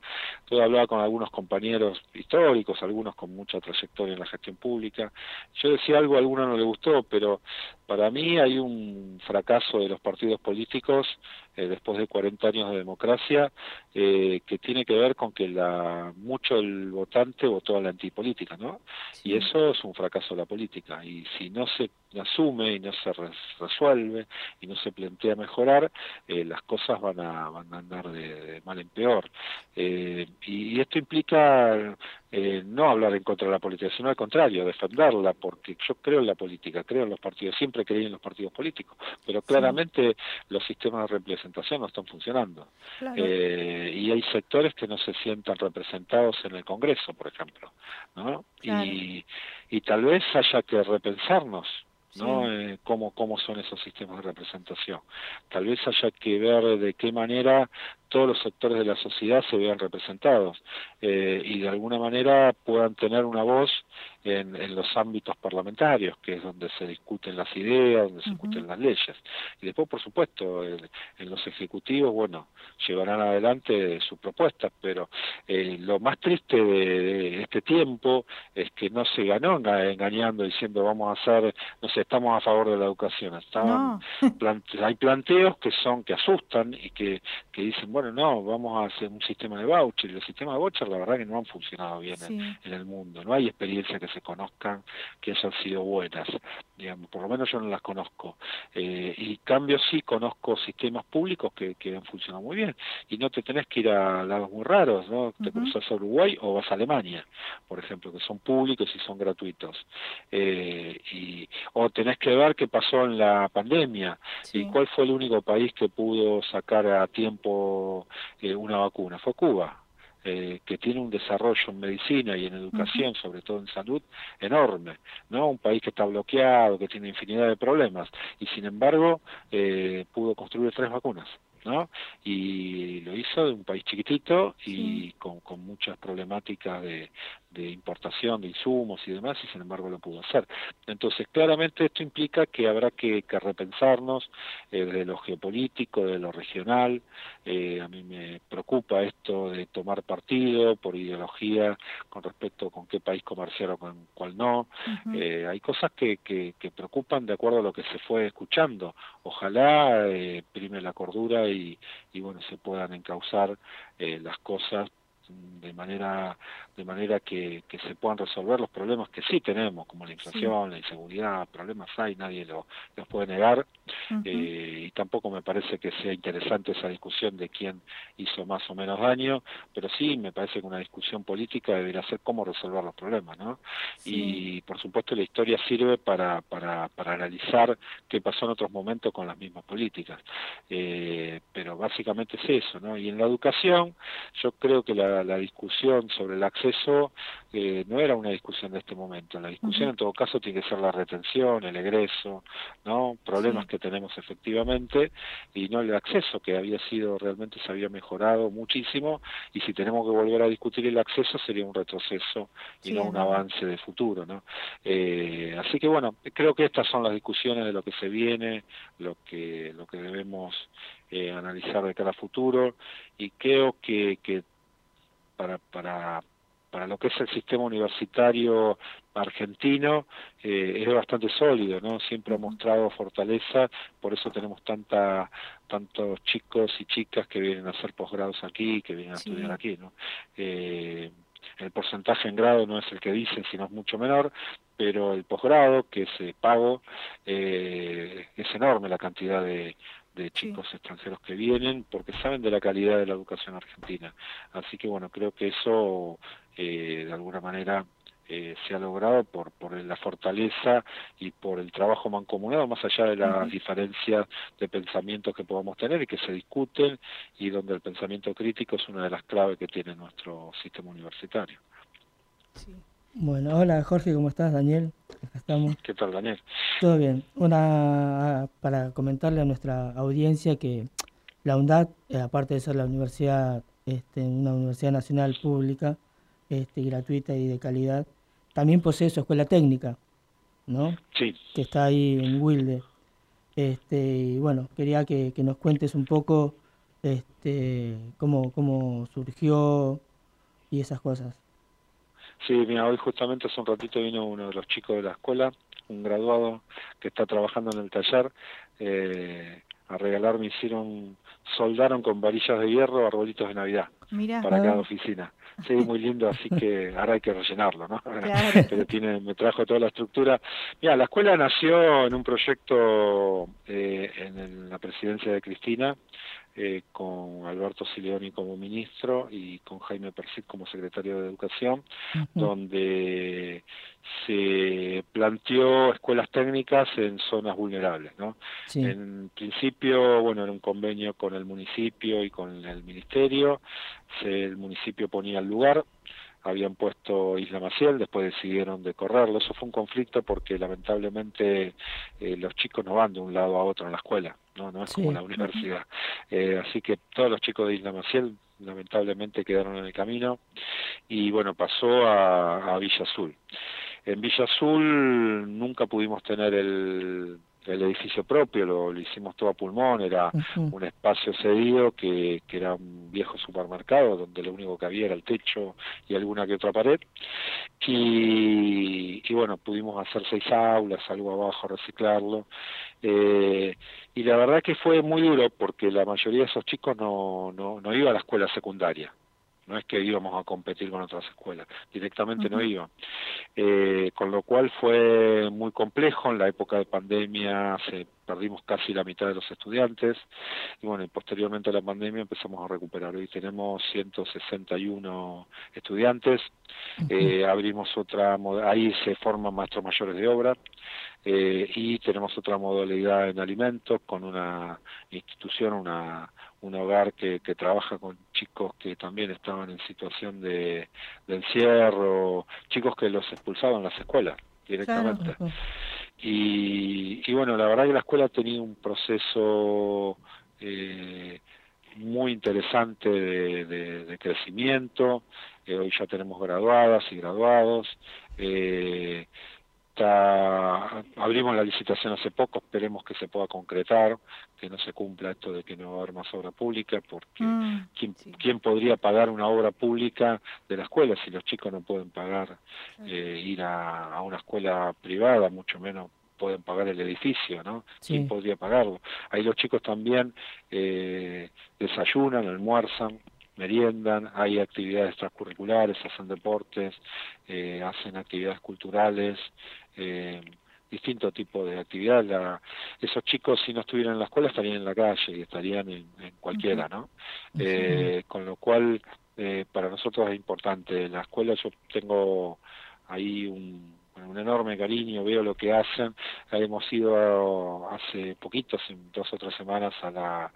Yo hablaba con algunos compañeros históricos, algunos con mucha trayectoria en la gestión pública. Yo decía algo, a alguno no le gustó, pero para mí hay un fracaso de los partidos políticos eh, después de 40 años de democracia eh, que tiene que ver con que la mucho el votante votó a la antipolítica, ¿no? Y eso es un fracaso de la política. Y si no se asume y no se resuelve y no se plantea mejorar, eh, las cosas van a, van a andar de, mal en peor. Eh, y, esto implica eh, no hablar en contra de la política, sino al contrario, defenderla, porque yo creo en la política, creo en los partidos, siempre creí en los partidos políticos, pero claramente los sistemas de representación no están funcionando. y hay sectores que no se sientan representados en el Congreso, por ejemplo, ¿no? Y, y tal vez haya que repensarnos ¿no? Eh, cómo, cómo son esos sistemas de representación. Tal vez haya que ver de qué manera todos los sectores de la sociedad se vean representados eh, y de alguna manera puedan tener una voz en, en, los ámbitos parlamentarios, que es donde se discuten las ideas, donde se discuten las leyes. Y después, por supuesto, en los ejecutivos, bueno, llevarán adelante sus propuestas, pero eh, lo más triste de, este tiempo es que no se ganó engañando, diciendo vamos a hacer, no sé, estamos a favor de la educación. Estaban, *laughs* hay planteos que son, que asustan y que, que dicen, bueno, no, vamos a hacer un sistema de voucher. Y los sistemas de voucher, la verdad que no han funcionado bien en, en, el mundo. No hay experiencia que se conozcan que hayan sido buenas, digamos, por lo menos yo no las conozco. Eh, y cambio sí conozco sistemas públicos que, que han funcionado muy bien y no te tenés que ir a lados muy raros, ¿no? Te cruzas a Uruguay o vas a Alemania, por ejemplo, que son públicos y son gratuitos. Eh, y, o tenés que ver qué pasó en la pandemia y cuál fue el único país que pudo sacar a tiempo eh, una vacuna. Fue Cuba eh, que tiene un desarrollo en medicina y en educación, sobre todo en salud, enorme, ¿no? Un país que está bloqueado, que tiene infinidad de problemas, y sin embargo eh, pudo construir tres vacunas. ¿No? Y lo hizo de un país chiquitito y con, con muchas problemáticas de, de importación de insumos y demás, y sin embargo lo pudo hacer. Entonces, claramente esto implica que habrá que, repensarnos eh, de lo geopolítico, de lo regional. Eh, a mí me preocupa esto de tomar partido por ideología con respecto con qué país comerciar o con cuál no. eh, hay cosas que, que, que, preocupan de acuerdo a lo que se fue escuchando. Ojalá eh, prime la cordura y, y bueno, se puedan encauzar eh, las cosas de manera de manera que, que, se puedan resolver los problemas que sí tenemos, como la inflación, la inseguridad, problemas hay, nadie lo, los puede negar, eh, y tampoco me parece que sea interesante esa discusión de quién hizo más o menos daño, pero sí me parece que una discusión política debería ser cómo resolver los problemas, ¿no? Y por supuesto la historia sirve para, para, para analizar qué pasó en otros momentos con las mismas políticas, eh, pero básicamente es eso, ¿no? Y en la educación, yo creo que la, la discusión sobre el acceso eso eh, no era una discusión de este momento. La discusión en todo caso tiene que ser la retención, el egreso, no problemas que tenemos efectivamente y no el acceso que había sido realmente se había mejorado muchísimo y si tenemos que volver a discutir el acceso sería un retroceso y no un avance de futuro, ¿no? Eh, así que bueno, creo que estas son las discusiones de lo que se viene, lo que lo que debemos eh, analizar de cara a futuro y creo que, que para, para para lo que es el sistema universitario argentino eh, es bastante sólido, ¿no? Siempre ha mostrado fortaleza, por eso tenemos tanta tantos chicos y chicas que vienen a hacer posgrados aquí, que vienen a estudiar aquí, ¿no? Eh, el porcentaje en grado no es el que dicen, sino es mucho menor, pero el posgrado, que es eh, pago, eh, es enorme la cantidad de, de chicos extranjeros que vienen porque saben de la calidad de la educación argentina. Así que bueno, creo que eso eh, de alguna manera eh, se ha logrado por, por la fortaleza y por el trabajo mancomunado, más allá de las diferencias de pensamientos que podamos tener y que se discuten, y donde el pensamiento crítico es una de las claves que tiene nuestro sistema universitario. Bueno, hola Jorge, ¿cómo estás? Daniel, estamos. ¿Qué tal, Daniel? Todo bien. Una para comentarle a nuestra audiencia que la UNDAD, eh, aparte de ser la universidad, este, una universidad nacional pública, este, gratuita y de calidad, también posee su escuela técnica, ¿no? Sí. Que está ahí en Wilde. Este, y bueno, quería que, que nos cuentes un poco este, cómo, cómo surgió y esas cosas. Sí, mira, hoy justamente hace un ratito vino uno de los chicos de la escuela, un graduado que está trabajando en el taller, eh, a regalarme hicieron, soldaron con varillas de hierro arbolitos de Navidad para cada oficina. Sí, muy lindo, así que *laughs* ahora hay que rellenarlo, ¿no? *laughs* Pero tiene, me trajo toda la estructura. Mira, la escuela nació en un proyecto eh, en la presidencia de Cristina, eh, con Alberto Sileoni como ministro y con Jaime Persit como secretario de Educación, donde se planteó escuelas técnicas en zonas vulnerables. ¿no? En principio, bueno, era un convenio con el municipio y con el ministerio, se, el municipio ponía el lugar, habían puesto Isla Maciel, después decidieron de correrlo. Eso fue un conflicto porque lamentablemente eh, los chicos no van de un lado a otro en la escuela, no, no es como la universidad. Eh, así que todos los chicos de Isla Maciel lamentablemente quedaron en el camino y bueno, pasó a, a Villa Azul. En Villa Azul nunca pudimos tener el el edificio propio, lo, hicimos todo a pulmón, era un espacio cedido que, que, era un viejo supermercado donde lo único que había era el techo y alguna que otra pared. Y, y bueno, pudimos hacer seis aulas, algo abajo, reciclarlo. Eh, y la verdad que fue muy duro porque la mayoría de esos chicos no, no, no iba a la escuela secundaria no es que íbamos a competir con otras escuelas, directamente no iban. Eh, con lo cual fue muy complejo, en la época de pandemia se perdimos casi la mitad de los estudiantes y bueno, y posteriormente a la pandemia empezamos a recuperar. Hoy tenemos 161 estudiantes, eh, abrimos otra, ahí se forman maestros mayores de obra eh, y tenemos otra modalidad en alimentos con una institución, una un hogar que, que trabaja con chicos que también estaban en situación de, encierro, chicos que los expulsaban las escuelas directamente. Y, y bueno, la verdad que la escuela ha tenido un proceso eh, muy interesante de, crecimiento. Eh, hoy ya tenemos graduadas y graduados. Eh, abrimos la licitación hace poco, esperemos que se pueda concretar, que no se cumpla esto de que no va a haber más obra pública, porque mm, ¿quién, podría pagar una obra pública de la escuela si los chicos no pueden pagar eh, ir a, una escuela privada, mucho menos pueden pagar el edificio, ¿no? ¿Quién podría pagarlo? Ahí los chicos también eh, desayunan, almuerzan, meriendan, hay actividades extracurriculares, hacen deportes, eh, hacen actividades culturales, eh, distinto tipo de actividad. esos chicos, si no estuvieran en la escuela, estarían en la calle y estarían en, cualquiera, ¿no? Eh, con lo cual, eh, para nosotros es importante. La escuela, yo tengo ahí un, un enorme cariño, veo lo que hacen. Hemos ido hace poquito, hace dos o tres semanas, a la,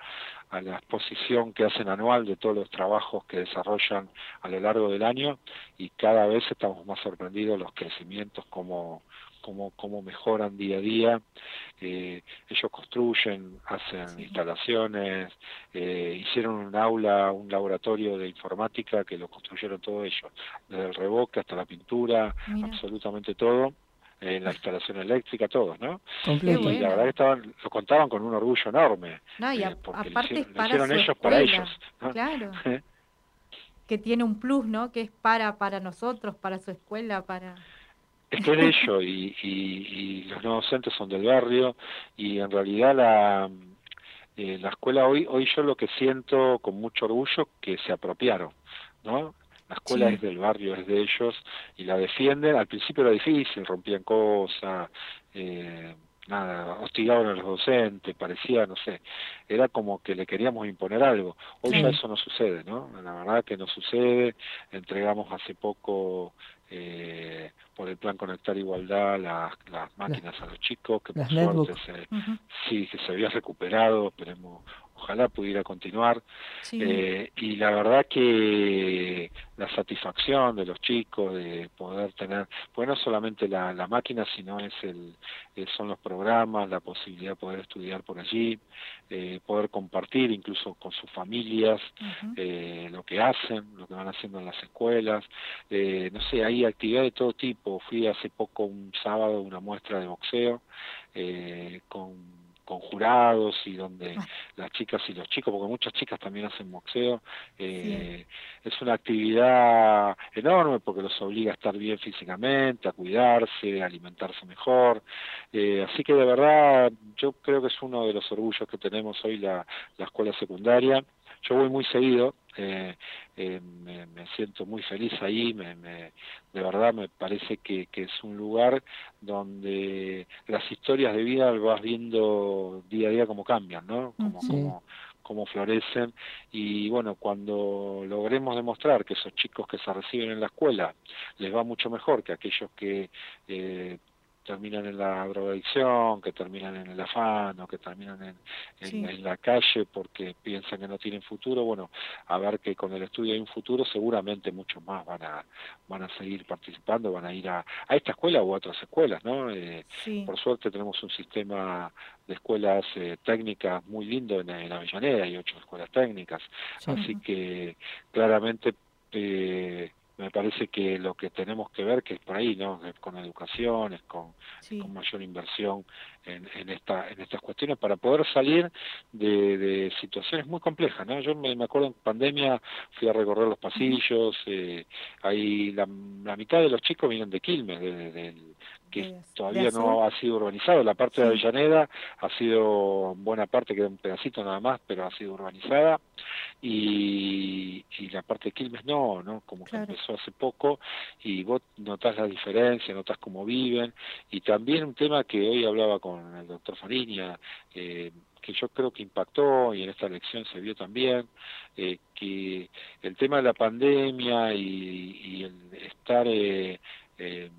a la exposición que hacen anual de todos los trabajos que desarrollan a lo largo del año y cada vez estamos más sorprendidos los crecimientos como cómo, cómo mejoran día a día. Eh, ellos construyen, hacen instalaciones, eh, hicieron un aula, un laboratorio de informática que lo construyeron todos ellos, desde el reboque hasta la pintura, absolutamente todo en la instalación eléctrica, todos, ¿no? Y la verdad que estaban, lo contaban con un orgullo enorme. No, y eh, aparte lo hicieron ellos para ellos. Claro. *laughs* que tiene un plus, ¿no? Que es para para nosotros, para su escuela, para es que de ello y, y, los nuevos docentes son del barrio y en realidad la, eh, la escuela hoy, hoy yo lo que siento con mucho orgullo que se apropiaron, ¿no? La escuela es del barrio, es de ellos y la defienden. Al principio era difícil, rompían cosas, eh, nada, hostigaban a los docentes, parecía, no sé, era como que le queríamos imponer algo. Hoy ya eso no sucede, ¿no? La verdad que no sucede. Entregamos hace poco eh, por el plan Conectar Igualdad las, las máquinas a los chicos, que por suerte se, sí, que se había recuperado, esperemos ojalá pudiera continuar. Eh, y la verdad que la satisfacción de los chicos de poder tener, pues no solamente la, la máquina, sino es el, eh, son los programas, la posibilidad de poder estudiar por allí, eh, poder compartir incluso con sus familias lo que hacen, lo que van haciendo en las escuelas. no sé, hay actividades de todo tipo. Fui hace poco un sábado una muestra de boxeo con con jurados y donde ah. las chicas y los chicos, porque muchas chicas también hacen boxeo, eh, es una actividad enorme porque los obliga a estar bien físicamente, a cuidarse, a alimentarse mejor. Eh, así que de verdad yo creo que es uno de los orgullos que tenemos hoy la, la escuela secundaria. Yo voy muy seguido, eh, eh, me, siento muy feliz ahí, me, me, de verdad me parece que, que, es un lugar donde las historias de vida vas viendo día a día cómo cambian, ¿no? Como, cómo florecen y bueno, cuando logremos demostrar que esos chicos que se reciben en la escuela les va mucho mejor que aquellos que eh, terminan en la drogadicción, que terminan en el afán o que terminan en, en, la calle porque piensan que no tienen futuro, bueno, a ver que con el estudio hay un futuro, seguramente muchos más van a van a seguir participando, van a ir a, a esta escuela u a otras escuelas, ¿no? Eh, por suerte tenemos un sistema de escuelas eh, técnicas muy lindo en, en Avellaneda, hay ocho escuelas técnicas, así que claramente eh, me parece que lo que tenemos que ver que es por ahí no con educación con, con mayor inversión en, en, esta en estas cuestiones para poder salir de, de situaciones muy complejas no yo me, acuerdo en pandemia fui a recorrer los pasillos eh, ahí la, la, mitad de los chicos vienen de Quilmes de, que todavía no ha sido urbanizado. La parte de Avellaneda ha sido buena parte, queda un pedacito nada más, pero ha sido urbanizada. Y, y la parte de Quilmes no, ¿no? Como que empezó hace poco y vos notás la diferencia, notás cómo viven. Y también un tema que hoy hablaba con el doctor Fariña, eh, que yo creo que impactó y en esta elección se vio también, eh, que el tema de la pandemia y, y el estar eh, eh,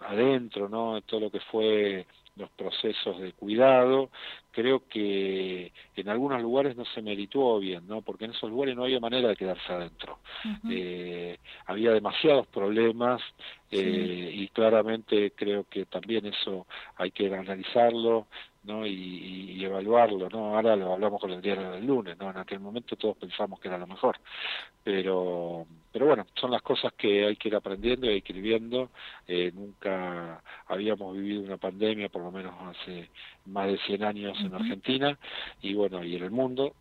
adentro, ¿no? Todo lo que fue los procesos de cuidado, creo que en algunos lugares no se meritó bien, ¿no? Porque en esos lugares no había manera de quedarse adentro. eh, había demasiados problemas eh, y claramente creo que también eso hay que analizarlo, ¿no? Y, y, evaluarlo, ¿no? Ahora lo hablamos con el diario del lunes, ¿no? En aquel momento todos pensamos que era lo mejor, pero pero bueno, son las cosas que hay que ir aprendiendo y hay que ir viendo. Eh, nunca habíamos vivido una pandemia, por lo menos hace más de 100 años en Argentina y bueno, y en el mundo.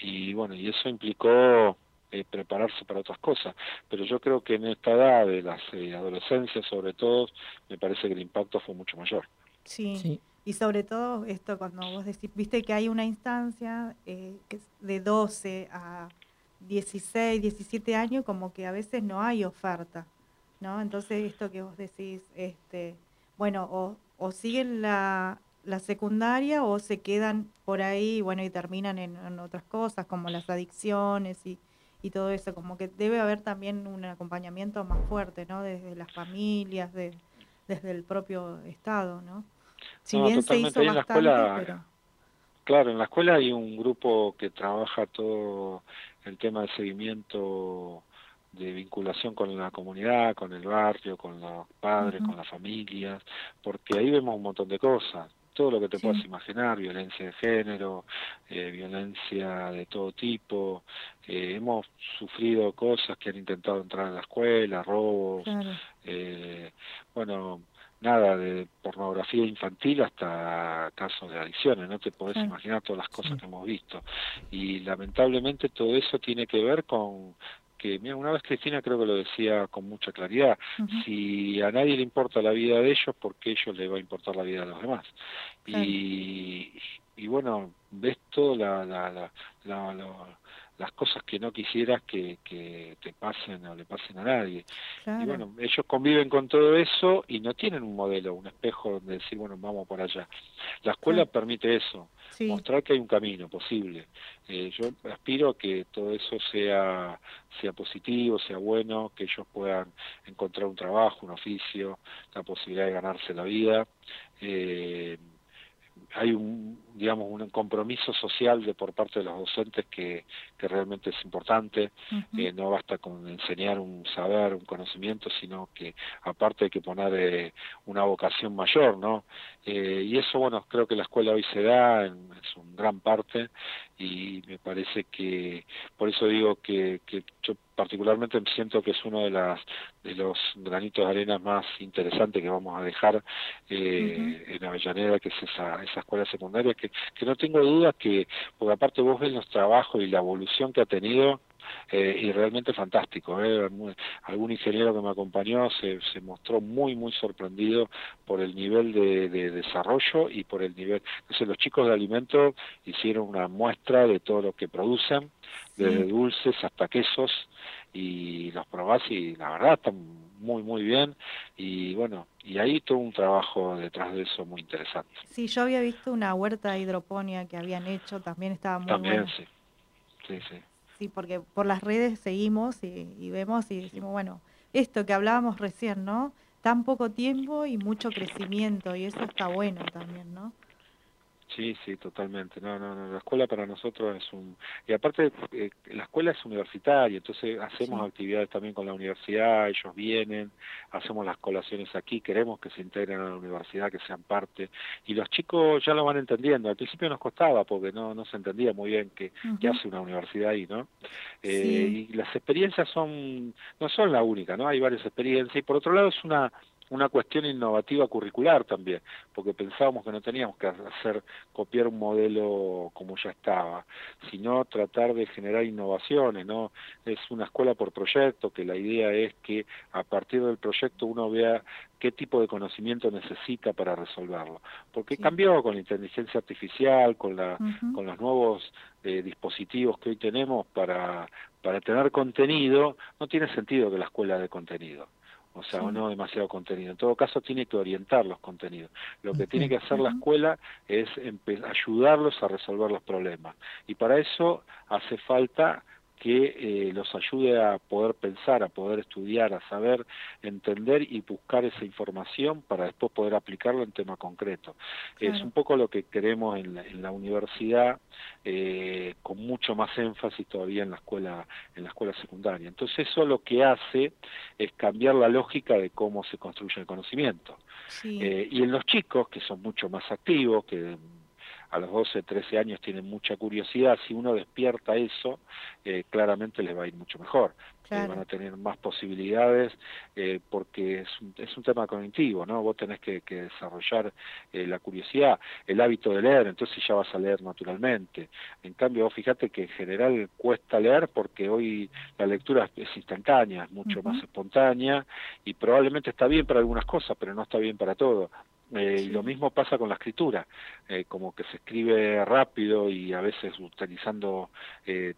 Y bueno, y eso implicó eh, prepararse para otras cosas. Pero yo creo que en esta edad de las eh, adolescencias, sobre todo, me parece que el impacto fue mucho mayor. Sí. sí. Y sobre todo esto, cuando vos decís, viste que hay una instancia eh, que es de 12 a 16, 17 años, como que a veces no hay oferta, ¿no? Entonces esto que vos decís, este, bueno, o, siguen la, la secundaria o se quedan por ahí, bueno, y terminan en, otras cosas como las adicciones y, y, todo eso, como que debe haber también un acompañamiento más fuerte, ¿no? Desde las familias, de, desde el propio Estado, ¿no? Si bien se hizo bastante, pero... Claro, en la escuela hay un grupo que trabaja todo el tema de seguimiento de vinculación con la comunidad, con el barrio, con los padres, con las familias, porque ahí vemos un montón de cosas, todo lo que te puedas imaginar, violencia de género, eh, violencia de todo tipo, eh, hemos sufrido cosas que han intentado entrar a la escuela, robos, eh, bueno, nada de pornografía infantil hasta casos de adicciones, no te podés imaginar todas las cosas que hemos visto. Y lamentablemente todo eso tiene que ver con que, mira, una vez Cristina creo que lo decía con mucha claridad, si a nadie le importa la vida de ellos, ¿por qué a ellos les va a importar la vida de los demás? Y, y bueno, ves todo la, la, la, la las cosas que no quisieras que, que te pasen o le pasen a nadie. Y bueno, ellos conviven con todo eso y no tienen un modelo, un espejo donde decir, bueno, vamos por allá. La escuela permite eso, mostrar que hay un camino posible. Eh, yo aspiro a que todo eso sea, sea positivo, sea bueno, que ellos puedan encontrar un trabajo, un oficio, la posibilidad de ganarse la vida. Eh, hay un digamos un compromiso social de por parte de los docentes que, que realmente es importante. Eh, no basta con enseñar un saber un conocimiento sino que aparte hay que poner eh, una vocación mayor no eh, y eso bueno creo que la escuela hoy se da en, es un gran parte y me parece que por eso digo que, que yo particularmente siento que es uno de las de los granitos de arena más interesantes que vamos a dejar eh, en Avellaneda que es esa esa escuela secundaria que que no tengo duda que porque aparte vos ves los trabajos y la evolución que ha tenido eh, y realmente fantástico. ¿eh? Algún ingeniero que me acompañó se, se mostró muy, muy sorprendido por el nivel de, de desarrollo y por el nivel. Entonces, los chicos de alimentos hicieron una muestra de todo lo que producen, desde dulces hasta quesos, y los probás y la verdad están muy, muy bien. Y bueno, y ahí todo un trabajo detrás de eso muy interesante. Sí, yo había visto una huerta de hidroponía que habían hecho, también estaba muy También, sí. Sí, sí. Sí, porque por las redes seguimos y, vemos y decimos, bueno, esto que hablábamos recién, ¿no? tan poco tiempo y mucho crecimiento y eso está bueno también, ¿no? Sí, sí, totalmente. No, no, no. La escuela para nosotros es un... Y aparte, eh, la escuela es universitaria, entonces hacemos actividades también con la universidad, ellos vienen, hacemos las colaciones aquí, queremos que se integren a la universidad, que sean parte. Y los chicos ya lo van entendiendo. Al principio nos costaba porque no, no se entendía muy bien qué, qué hace una universidad ahí, ¿no? Eh, Y las experiencias son no son la única, ¿no? Hay varias experiencias. Y por otro lado es una una cuestión innovativa curricular también, porque pensábamos que no teníamos que hacer copiar un modelo como ya estaba, sino tratar de generar innovaciones, ¿no? Es una escuela por proyecto, que la idea es que a partir del proyecto uno vea qué tipo de conocimiento necesita para resolverlo, porque cambió con la inteligencia artificial, con la con los nuevos eh, dispositivos que hoy tenemos para para tener contenido, no tiene sentido que la escuela de contenido o sea, o no demasiado contenido. En todo caso, tiene que orientar los contenidos. Lo que tiene que hacer la escuela es ayudarlos a resolver los problemas. Y para eso hace falta que eh, los ayude a poder pensar, a poder estudiar, a saber entender y buscar esa información para después poder aplicarlo en tema concreto. Es un poco lo que queremos en la, en la universidad, eh, con mucho más énfasis todavía en la escuela, en la escuela secundaria. Entonces eso lo que hace es cambiar la lógica de cómo se construye el conocimiento. Eh, y en los chicos, que son mucho más activos, que a los 12, 13 años tienen mucha curiosidad, si uno despierta eso, eh, claramente les va a ir mucho mejor. Eh, van a tener más posibilidades eh, porque es un, es un tema cognitivo, ¿no? Vos tenés que, que desarrollar la curiosidad, el hábito de leer, entonces ya vas a leer naturalmente. En cambio, vos fíjate que en general cuesta leer porque hoy la lectura es instantánea, es mucho más espontánea y probablemente está bien para algunas cosas, pero no está bien para todo. Eh, y lo mismo pasa con la escritura, eh, como que se escribe rápido y a veces utilizando eh,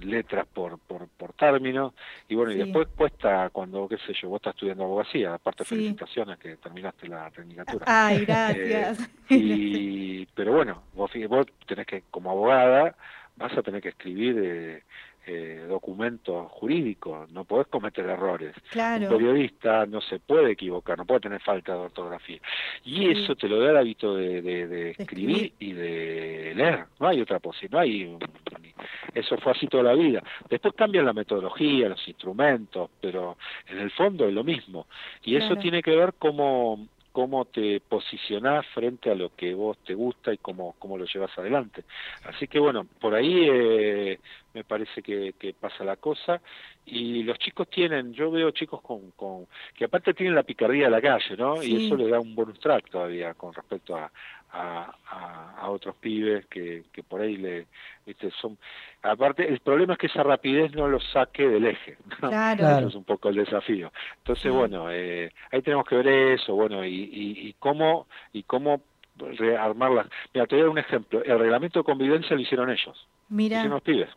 letras por, por, por término, y bueno, y después cuesta cuando, qué sé yo, vos estás estudiando abogacía, aparte felicitaciones que terminaste la tecnicatura. Ay, gracias. y, *laughs* pero bueno, vos, vos tenés que, como abogada, vas a tener que escribir eh, documentos jurídicos, no podés cometer errores. Claro. Un periodista no se puede equivocar, no puede tener falta de ortografía. Y eso te lo da el hábito de, de, escribir y de leer. No hay otra posibilidad, no hay... Eso fue así toda la vida. Después cambian la metodología, los instrumentos, pero en el fondo es lo mismo. Y eso tiene que ver cómo cómo te posicionás frente a lo que vos te gusta y cómo, cómo lo llevas adelante. Así que bueno, por ahí eh, me parece que, que, pasa la cosa. Y los chicos tienen, yo veo chicos con, con que aparte tienen la picardía de la calle, ¿no? Y eso le da un bonus track todavía con respecto a, a, a, otros pibes que, que por ahí le ¿viste? son aparte el problema es que esa rapidez no los saque del eje claro. eso es un poco el desafío. Entonces bueno eh, ahí tenemos que ver eso bueno y, y, y cómo y cómo rearmarlas. Mira te voy a dar un ejemplo. El reglamento de convivencia lo hicieron ellos. Mira hicieron los pibes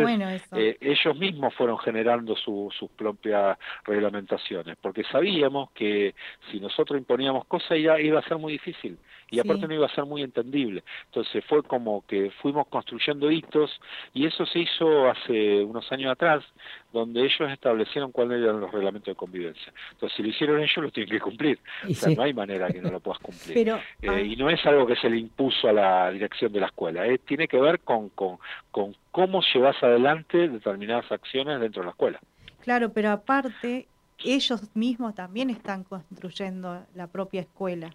Bueno eso. Eh, ellos mismos fueron generando sus propias reglamentaciones, porque sabíamos que si nosotros imponíamos cosas ya iba a ser muy difícil y aparte no iba a ser muy entendible. Entonces fue como que fuimos construyendo hitos y eso se hizo hace unos años atrás, donde ellos establecieron cuáles eran los reglamentos de convivencia. Entonces si lo hicieron ellos, lo tienen que cumplir. o sea, no hay manera que no lo puedas cumplir. *laughs* Pero, eh, ah. Y no es algo que se le impuso a la dirección de la escuela, eh, tiene que ver con, con, con cómo llevas adelante determinadas acciones dentro de la escuela. Claro, pero aparte ellos mismos también están construyendo la propia escuela.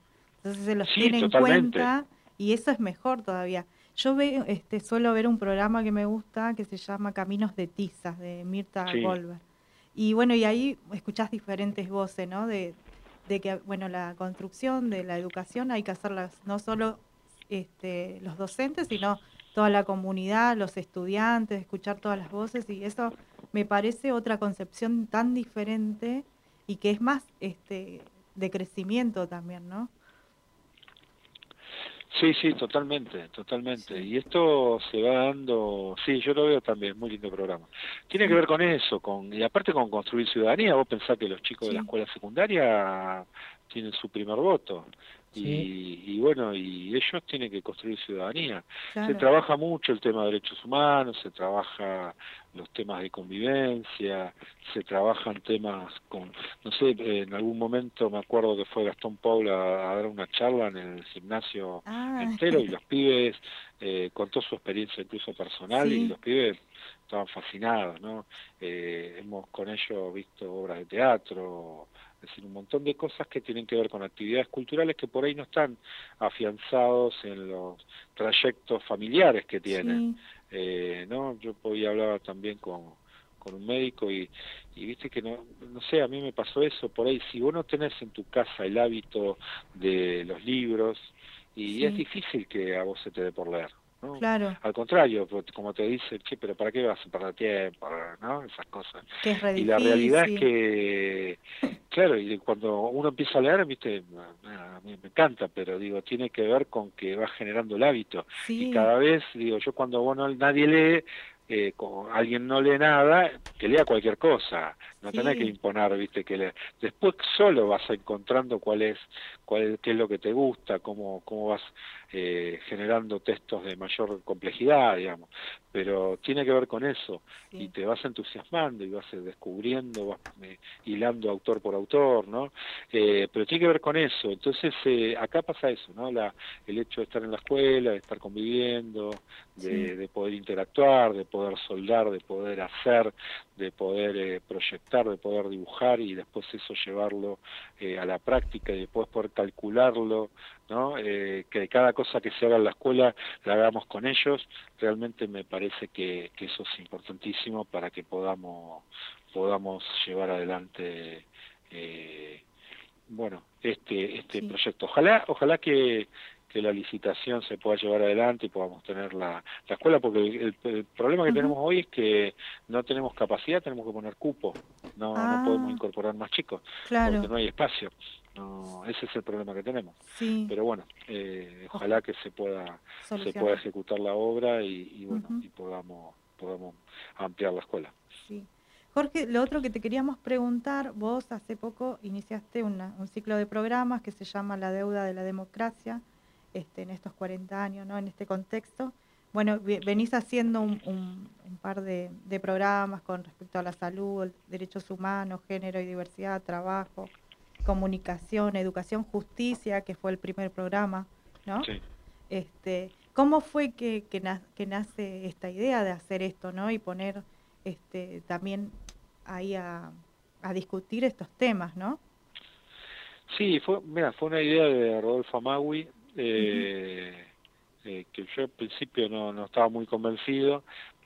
Entonces se los tiene en cuenta y eso es mejor todavía. Yo veo, este, suelo ver un programa que me gusta que se llama Caminos de Tizas, de Mirta Goldberg. Y bueno, y ahí escuchás diferentes voces, ¿no? De, de que, bueno, la construcción de la educación hay que hacerlas no solo este, los docentes, sino toda la comunidad, los estudiantes, escuchar todas las voces y eso me parece otra concepción tan diferente y que es más este de crecimiento también, ¿no? Sí, sí, totalmente, totalmente. Y esto se va dando, sí, yo lo veo también, muy lindo programa. Tiene que ver con eso, con y aparte con construir ciudadanía. Vos pensás que los chicos de la escuela secundaria tienen su primer voto. Y, bueno, y ellos tienen que construir ciudadanía. Se trabaja mucho el tema de derechos humanos, se trabaja los temas de convivencia, se trabajan temas con, no sé, en algún momento me acuerdo que fue Gastón Paula a, dar una charla en el gimnasio ah. entero y *laughs* los pibes eh, contó su experiencia incluso personal y los pibes estaban fascinados, ¿no? Eh, hemos con ellos visto obras de teatro, es decir, un montón de cosas que tienen que ver con actividades culturales que por ahí no están afianzados en los trayectos familiares que tienen. Eh, ¿no? Yo podía hablar también con, con un médico y, y viste que no, no sé, a mí me pasó eso, por ahí, si vos no tenés en tu casa el hábito de los libros, y es difícil que a vos se te dé por leer. Claro. Al contrario, pues, como te dice, che, pero ¿para qué vas a perder tiempo? ¿no? Esas cosas. y la realidad es que, *laughs* claro, y cuando uno empieza a leer, viste, a mí me encanta, pero digo, tiene que ver con que va generando el hábito. Y cada vez, digo, yo cuando bueno, nadie lee, eh, como alguien no lee nada, que lea cualquier cosa, no tenés que imponer, viste, que le... después solo vas encontrando cuál es, cuál qué es lo que te gusta, cómo, cómo vas eh, generando textos de mayor complejidad, digamos, pero tiene que ver con eso, y te vas entusiasmando y vas eh, descubriendo, vas hilando autor por autor, ¿no? pero tiene que ver con eso, entonces acá pasa eso, ¿no? La, el hecho de estar en la escuela, de estar conviviendo, de, de poder interactuar, de poder soldar, de poder hacer, de poder eh, de poder dibujar y después eso llevarlo eh, a la práctica y después poder calcularlo, ¿no? Eh, que cada cosa que se haga en la escuela la hagamos con ellos, realmente me parece que, que eso es importantísimo para que podamos, podamos llevar adelante bueno este este proyecto ojalá ojalá que que la licitación se pueda llevar adelante y podamos tener la, la escuela, porque el, problema que tenemos hoy es que no tenemos capacidad, tenemos que poner cupo, no, no ah. podemos incorporar más chicos, porque no hay espacio. No, ese es el problema que tenemos. Pero bueno, eh, ojalá que se pueda se pueda ejecutar la obra y, bueno y podamos podamos ampliar la escuela. Sí. Jorge, lo otro que te queríamos preguntar, vos hace poco iniciaste una, un ciclo de programas que se llama La deuda de la democracia, este, en estos 40 años, ¿no? en este contexto. Bueno, venís haciendo un, par de, programas con respecto a la salud, derechos humanos, género y diversidad, trabajo, comunicación, educación, justicia, que fue el primer programa, ¿no? Sí. Este, ¿Cómo fue que, que, nace esta idea de hacer esto, ¿no? Y poner este, también ahí a, a discutir estos temas, ¿no? Sí, fue, mira, fue una idea de Rodolfo Magui, eh, eh, que yo al principio no, no estaba muy convencido,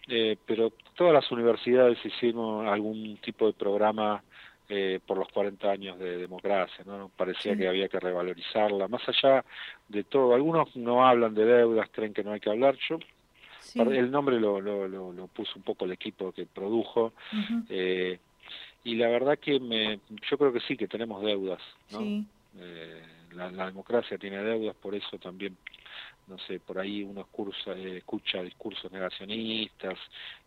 eh, pero todas las universidades hicimos algún tipo de programa eh, por los 40 años de democracia, ¿no? Parecía que había que revalorizarla, más allá de todo. Algunos no hablan de deudas, creen que no hay que hablar. Yo el nombre lo, lo, lo, puso un poco el equipo que produjo. eh, y la verdad que me, yo creo que sí, que tenemos deudas, ¿no? Eh, la, democracia tiene deudas, por eso también, no sé, por ahí uno cursa, eh, escucha discursos negacionistas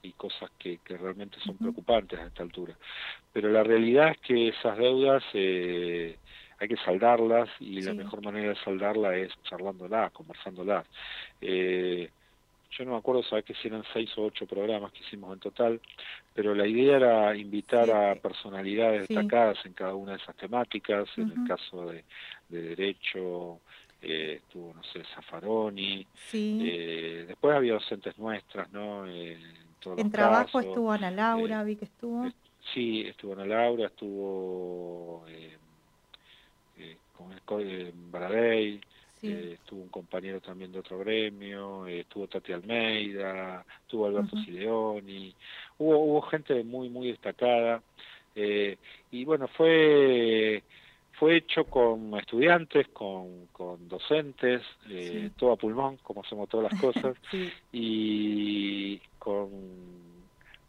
y cosas que, que realmente son preocupantes a esta altura. Pero la realidad es que esas deudas eh, hay que saldarlas y la mejor manera de saldarlas es charlándolas, conversándolas. Eh, yo no me acuerdo, sabes que si eran seis o ocho programas que hicimos en total, pero la idea era invitar a personalidades destacadas en cada una de esas temáticas, en el caso de, Derecho, eh, estuvo, no sé, Zaffaroni, eh, después había docentes nuestras, ¿no? en, trabajo estuvo Ana Laura, eh, vi que estuvo. sí, estuvo Ana Laura, estuvo eh, eh, con el Baradei, eh, estuvo un compañero también de otro gremio, eh, estuvo Tati Almeida, estuvo Alberto Sileoni, hubo, hubo gente muy, muy destacada. Eh, y bueno, fue fue hecho con estudiantes, con, con docentes, todo a pulmón, como hacemos todas las cosas, *laughs* y con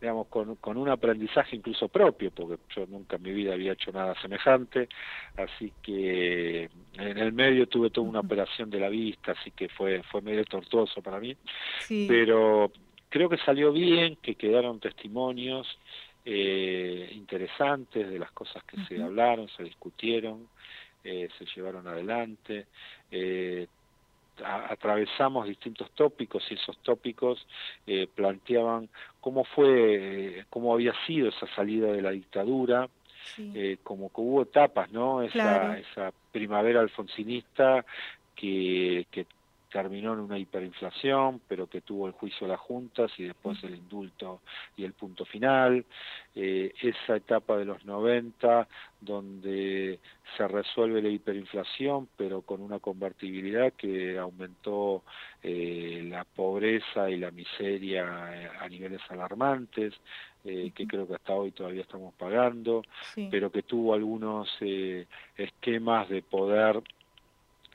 digamos, con, con un aprendizaje incluso propio, porque yo nunca en mi vida había hecho nada semejante, así que en el medio tuve toda una operación de la vista, así que fue, fue medio tortuoso para mí, pero creo que salió bien, que quedaron testimonios eh, interesantes de las cosas que se hablaron, se discutieron, se llevaron adelante. Atravesamos distintos tópicos y esos tópicos planteaban cómo fue, cómo había sido esa salida de la dictadura, como que hubo etapas, ¿no? Esa, esa primavera alfonsinista que, que terminó en una hiperinflación, pero que tuvo el juicio de las juntas y después el indulto y el punto final. Eh, esa etapa de los 90, donde se resuelve la hiperinflación, pero con una convertibilidad que aumentó eh, la pobreza y la miseria eh, a niveles alarmantes, que creo que hasta hoy todavía estamos pagando, pero que tuvo algunos esquemas de poder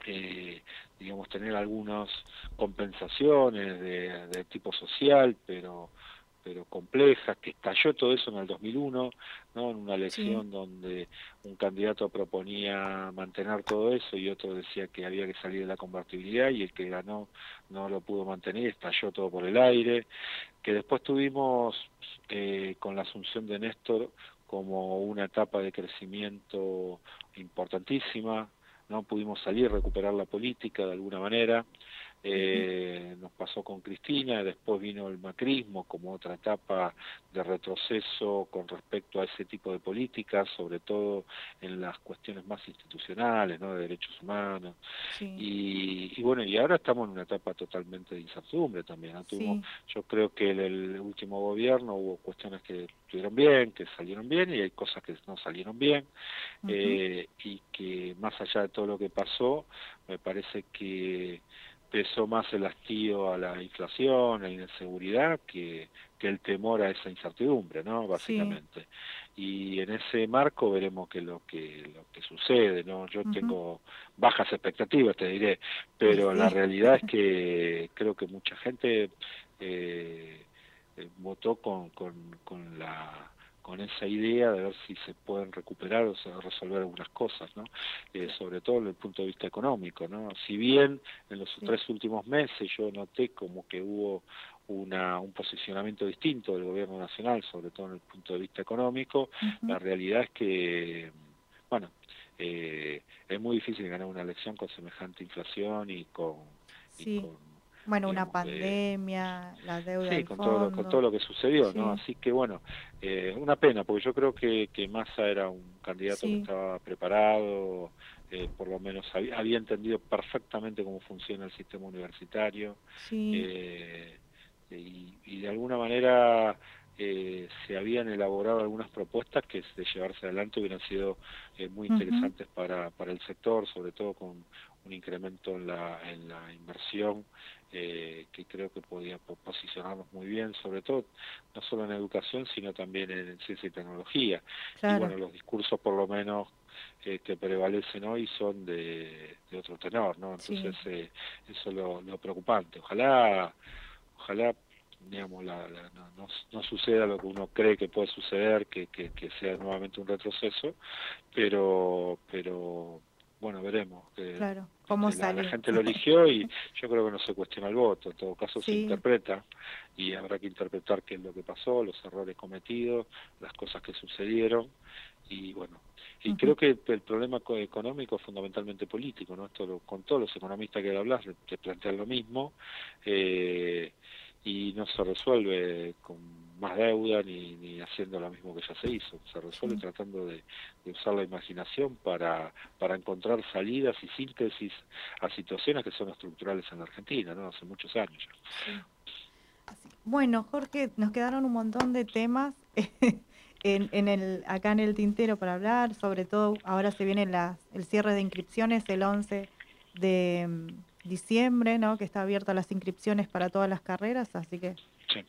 eh, digamos, tener algunas compensaciones de, tipo social, pero pero complejas, que estalló todo eso en el 2001, ¿no? en una elección donde un candidato proponía mantener todo eso y otro decía que había que salir de la convertibilidad y el que ganó no lo pudo mantener, estalló todo por el aire, que después tuvimos eh, con la asunción de Néstor como una etapa de crecimiento importantísima, no pudimos salir, recuperar la política de alguna manera, eh, nos pasó con Cristina, después vino el macrismo como otra etapa de retroceso con respecto a ese tipo de políticas, sobre todo en las cuestiones más institucionales, ¿no? de derechos humanos. Y, bueno, y ahora estamos en una etapa totalmente de incertidumbre también. Yo creo que en el último gobierno hubo cuestiones que estuvieron bien, que salieron bien, y hay cosas que no salieron bien, eh, y que más allá de todo lo que pasó, me parece que pesó más el hastío a la inflación, a la inseguridad, que, que el temor a esa incertidumbre, ¿no? Básicamente. Y en ese marco veremos qué lo que lo que sucede, ¿no? Yo tengo bajas expectativas, te diré, pero la realidad es que creo que mucha gente eh, eh votó con, con, con la con esa idea de ver si se pueden recuperar o se resolver algunas cosas, ¿no? Eh, sobre todo desde el punto de vista económico, ¿no? Si bien en los tres últimos meses yo noté como que hubo una, un posicionamiento distinto del gobierno nacional, sobre todo en el punto de vista económico, la realidad es que, bueno, eh, es muy difícil ganar una elección con semejante inflación y con, y con bueno, una pandemia, la deuda. Sí, con, Todo, con todo lo que sucedió, ¿no? Así que bueno, eh, una pena, porque yo creo que, que Massa era un candidato que estaba preparado, eh, por lo menos había, entendido perfectamente cómo funciona el sistema universitario. Eh, y, y, de alguna manera eh, se habían elaborado algunas propuestas que de llevarse adelante hubieran sido eh, muy interesantes para, para el sector, sobre todo con un incremento en la, en la inversión eh, que creo que podía posicionarnos muy bien, sobre todo no solo en educación, sino también en ciencia y tecnología. Y bueno, los discursos por lo menos eh, que prevalecen hoy son de, de otro tenor, ¿no? Entonces eh, eso es lo, lo, preocupante. Ojalá, ojalá digamos, la, no, no, suceda lo que uno cree que puede suceder, que, que, que sea nuevamente un retroceso, pero, pero bueno, veremos. Que, claro, cómo sale. La, gente lo *laughs* eligió y yo creo que no se cuestiona el voto, en todo caso se interpreta y habrá que interpretar qué es lo que pasó, los errores cometidos, las cosas que sucedieron y bueno, y creo que el problema económico es fundamentalmente político, ¿no? Esto con todos los economistas que hablas te plantean lo mismo eh, y no se resuelve con más deuda ni, ni haciendo lo mismo que ya se hizo. Se resuelve tratando de, usar la imaginación para, para encontrar salidas y síntesis a situaciones que son estructurales en la Argentina, ¿no? Hace muchos años ya. Bueno, Jorge, nos quedaron un montón de temas *laughs* en, en el, acá en el tintero para hablar, sobre todo ahora se viene la, el cierre de inscripciones el 11 de mm, diciembre, ¿no? que está abierta las inscripciones para todas las carreras, así que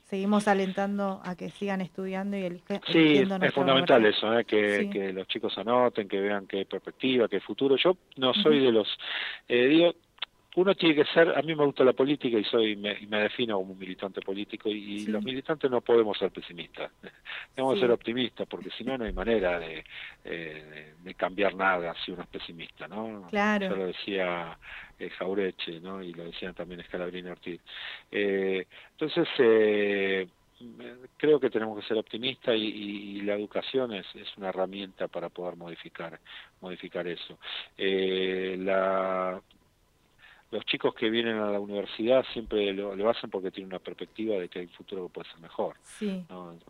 seguimos alentando a que sigan estudiando y eligiendo Sí, es, fundamental eso, ¿eh? que, que, los chicos anoten, que vean qué perspectiva, qué futuro. Yo no soy de los, eh, digo, uno tiene que ser, a mí me gusta la política y soy me, me defino como un militante político y, los militantes no podemos ser pesimistas, *laughs* tenemos que ser optimistas porque si no no hay manera de, eh, de, cambiar nada si uno es pesimista, ¿no? Claro. Yo lo decía eh, Jaureche, ¿no? Y lo decían también Escalabrini Ortiz. Eh, entonces, eh, creo que tenemos que ser optimistas y, la educación es, es, una herramienta para poder modificar modificar eso. Eh, la, los chicos que vienen a la universidad siempre lo, hacen porque tienen una perspectiva de que hay un futuro que puede ser mejor.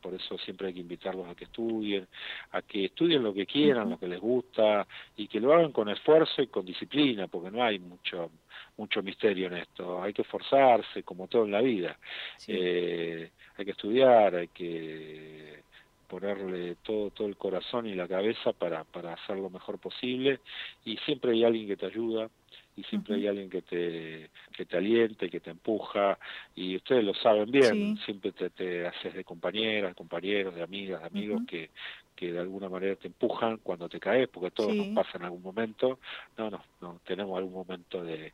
Por eso siempre hay que invitarlos a que estudien, a que estudien lo que quieran, lo que les gusta y que lo hagan con esfuerzo y con disciplina, porque no hay mucho mucho misterio en esto. Hay que esforzarse, como todo en la vida. Eh, hay que estudiar, hay que ponerle todo todo el corazón y la cabeza para para hacer lo mejor posible y siempre hay alguien que te ayuda y siempre hay alguien que te que te aliente, que te empuja y ustedes lo saben bien, siempre te, te, haces de compañeras, compañeros, de amigas, de amigos que que de alguna manera te empujan cuando te caes, porque todo nos pasa en algún momento, no, no, no tenemos algún momento de,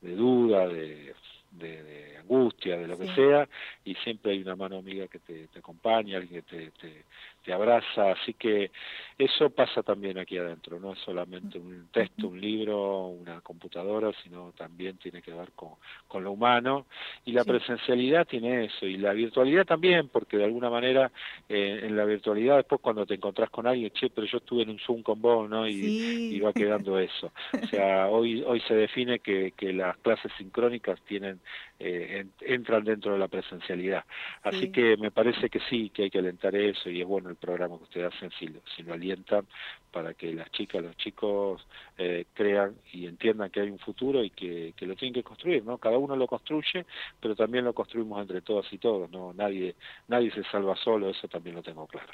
de duda, de de, angustia, de lo que sea, y siempre hay una mano amiga que te, acompaña, alguien que te, te, abraza, así que eso pasa también aquí adentro, no es solamente un texto, un libro, una computadora, sino también tiene que ver con, con lo humano, y la presencialidad tiene eso, y la virtualidad también, porque de alguna manera eh, en la virtualidad después cuando te encontrás con alguien, che, pero yo estuve en un Zoom con vos, ¿no? Y, va quedando eso. O sea, *laughs* hoy, hoy se define que, que las clases sincrónicas tienen eh, entran dentro de la presencialidad. Así que me parece que sí, que hay que alentar eso y es bueno el programa que ustedes hacen si si lo alientan para que las chicas, los chicos eh, crean y entiendan que hay un futuro y que, que, lo tienen que construir, ¿no? Cada uno lo construye, pero también lo construimos entre todas y todos, ¿no? Nadie, nadie se salva solo, eso también lo tengo claro.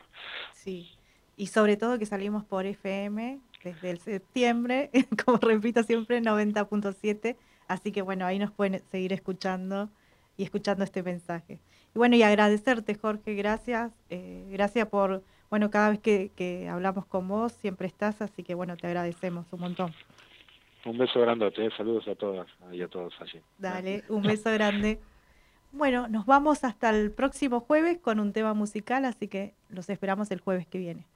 Sí, y sobre todo que salimos por FM desde el septiembre, *laughs* como repito siempre, 90.7 Así que bueno, ahí nos pueden seguir escuchando y escuchando este mensaje. Y bueno, y agradecerte, Jorge, gracias. Eh, gracias por, bueno, cada vez que, hablamos con vos, siempre estás, así que bueno, te agradecemos un montón. Un beso grande, te saludos a todas y a todos allí. Dale, un beso grande. Bueno, nos vamos hasta el próximo jueves con un tema musical, así que los esperamos el jueves que viene.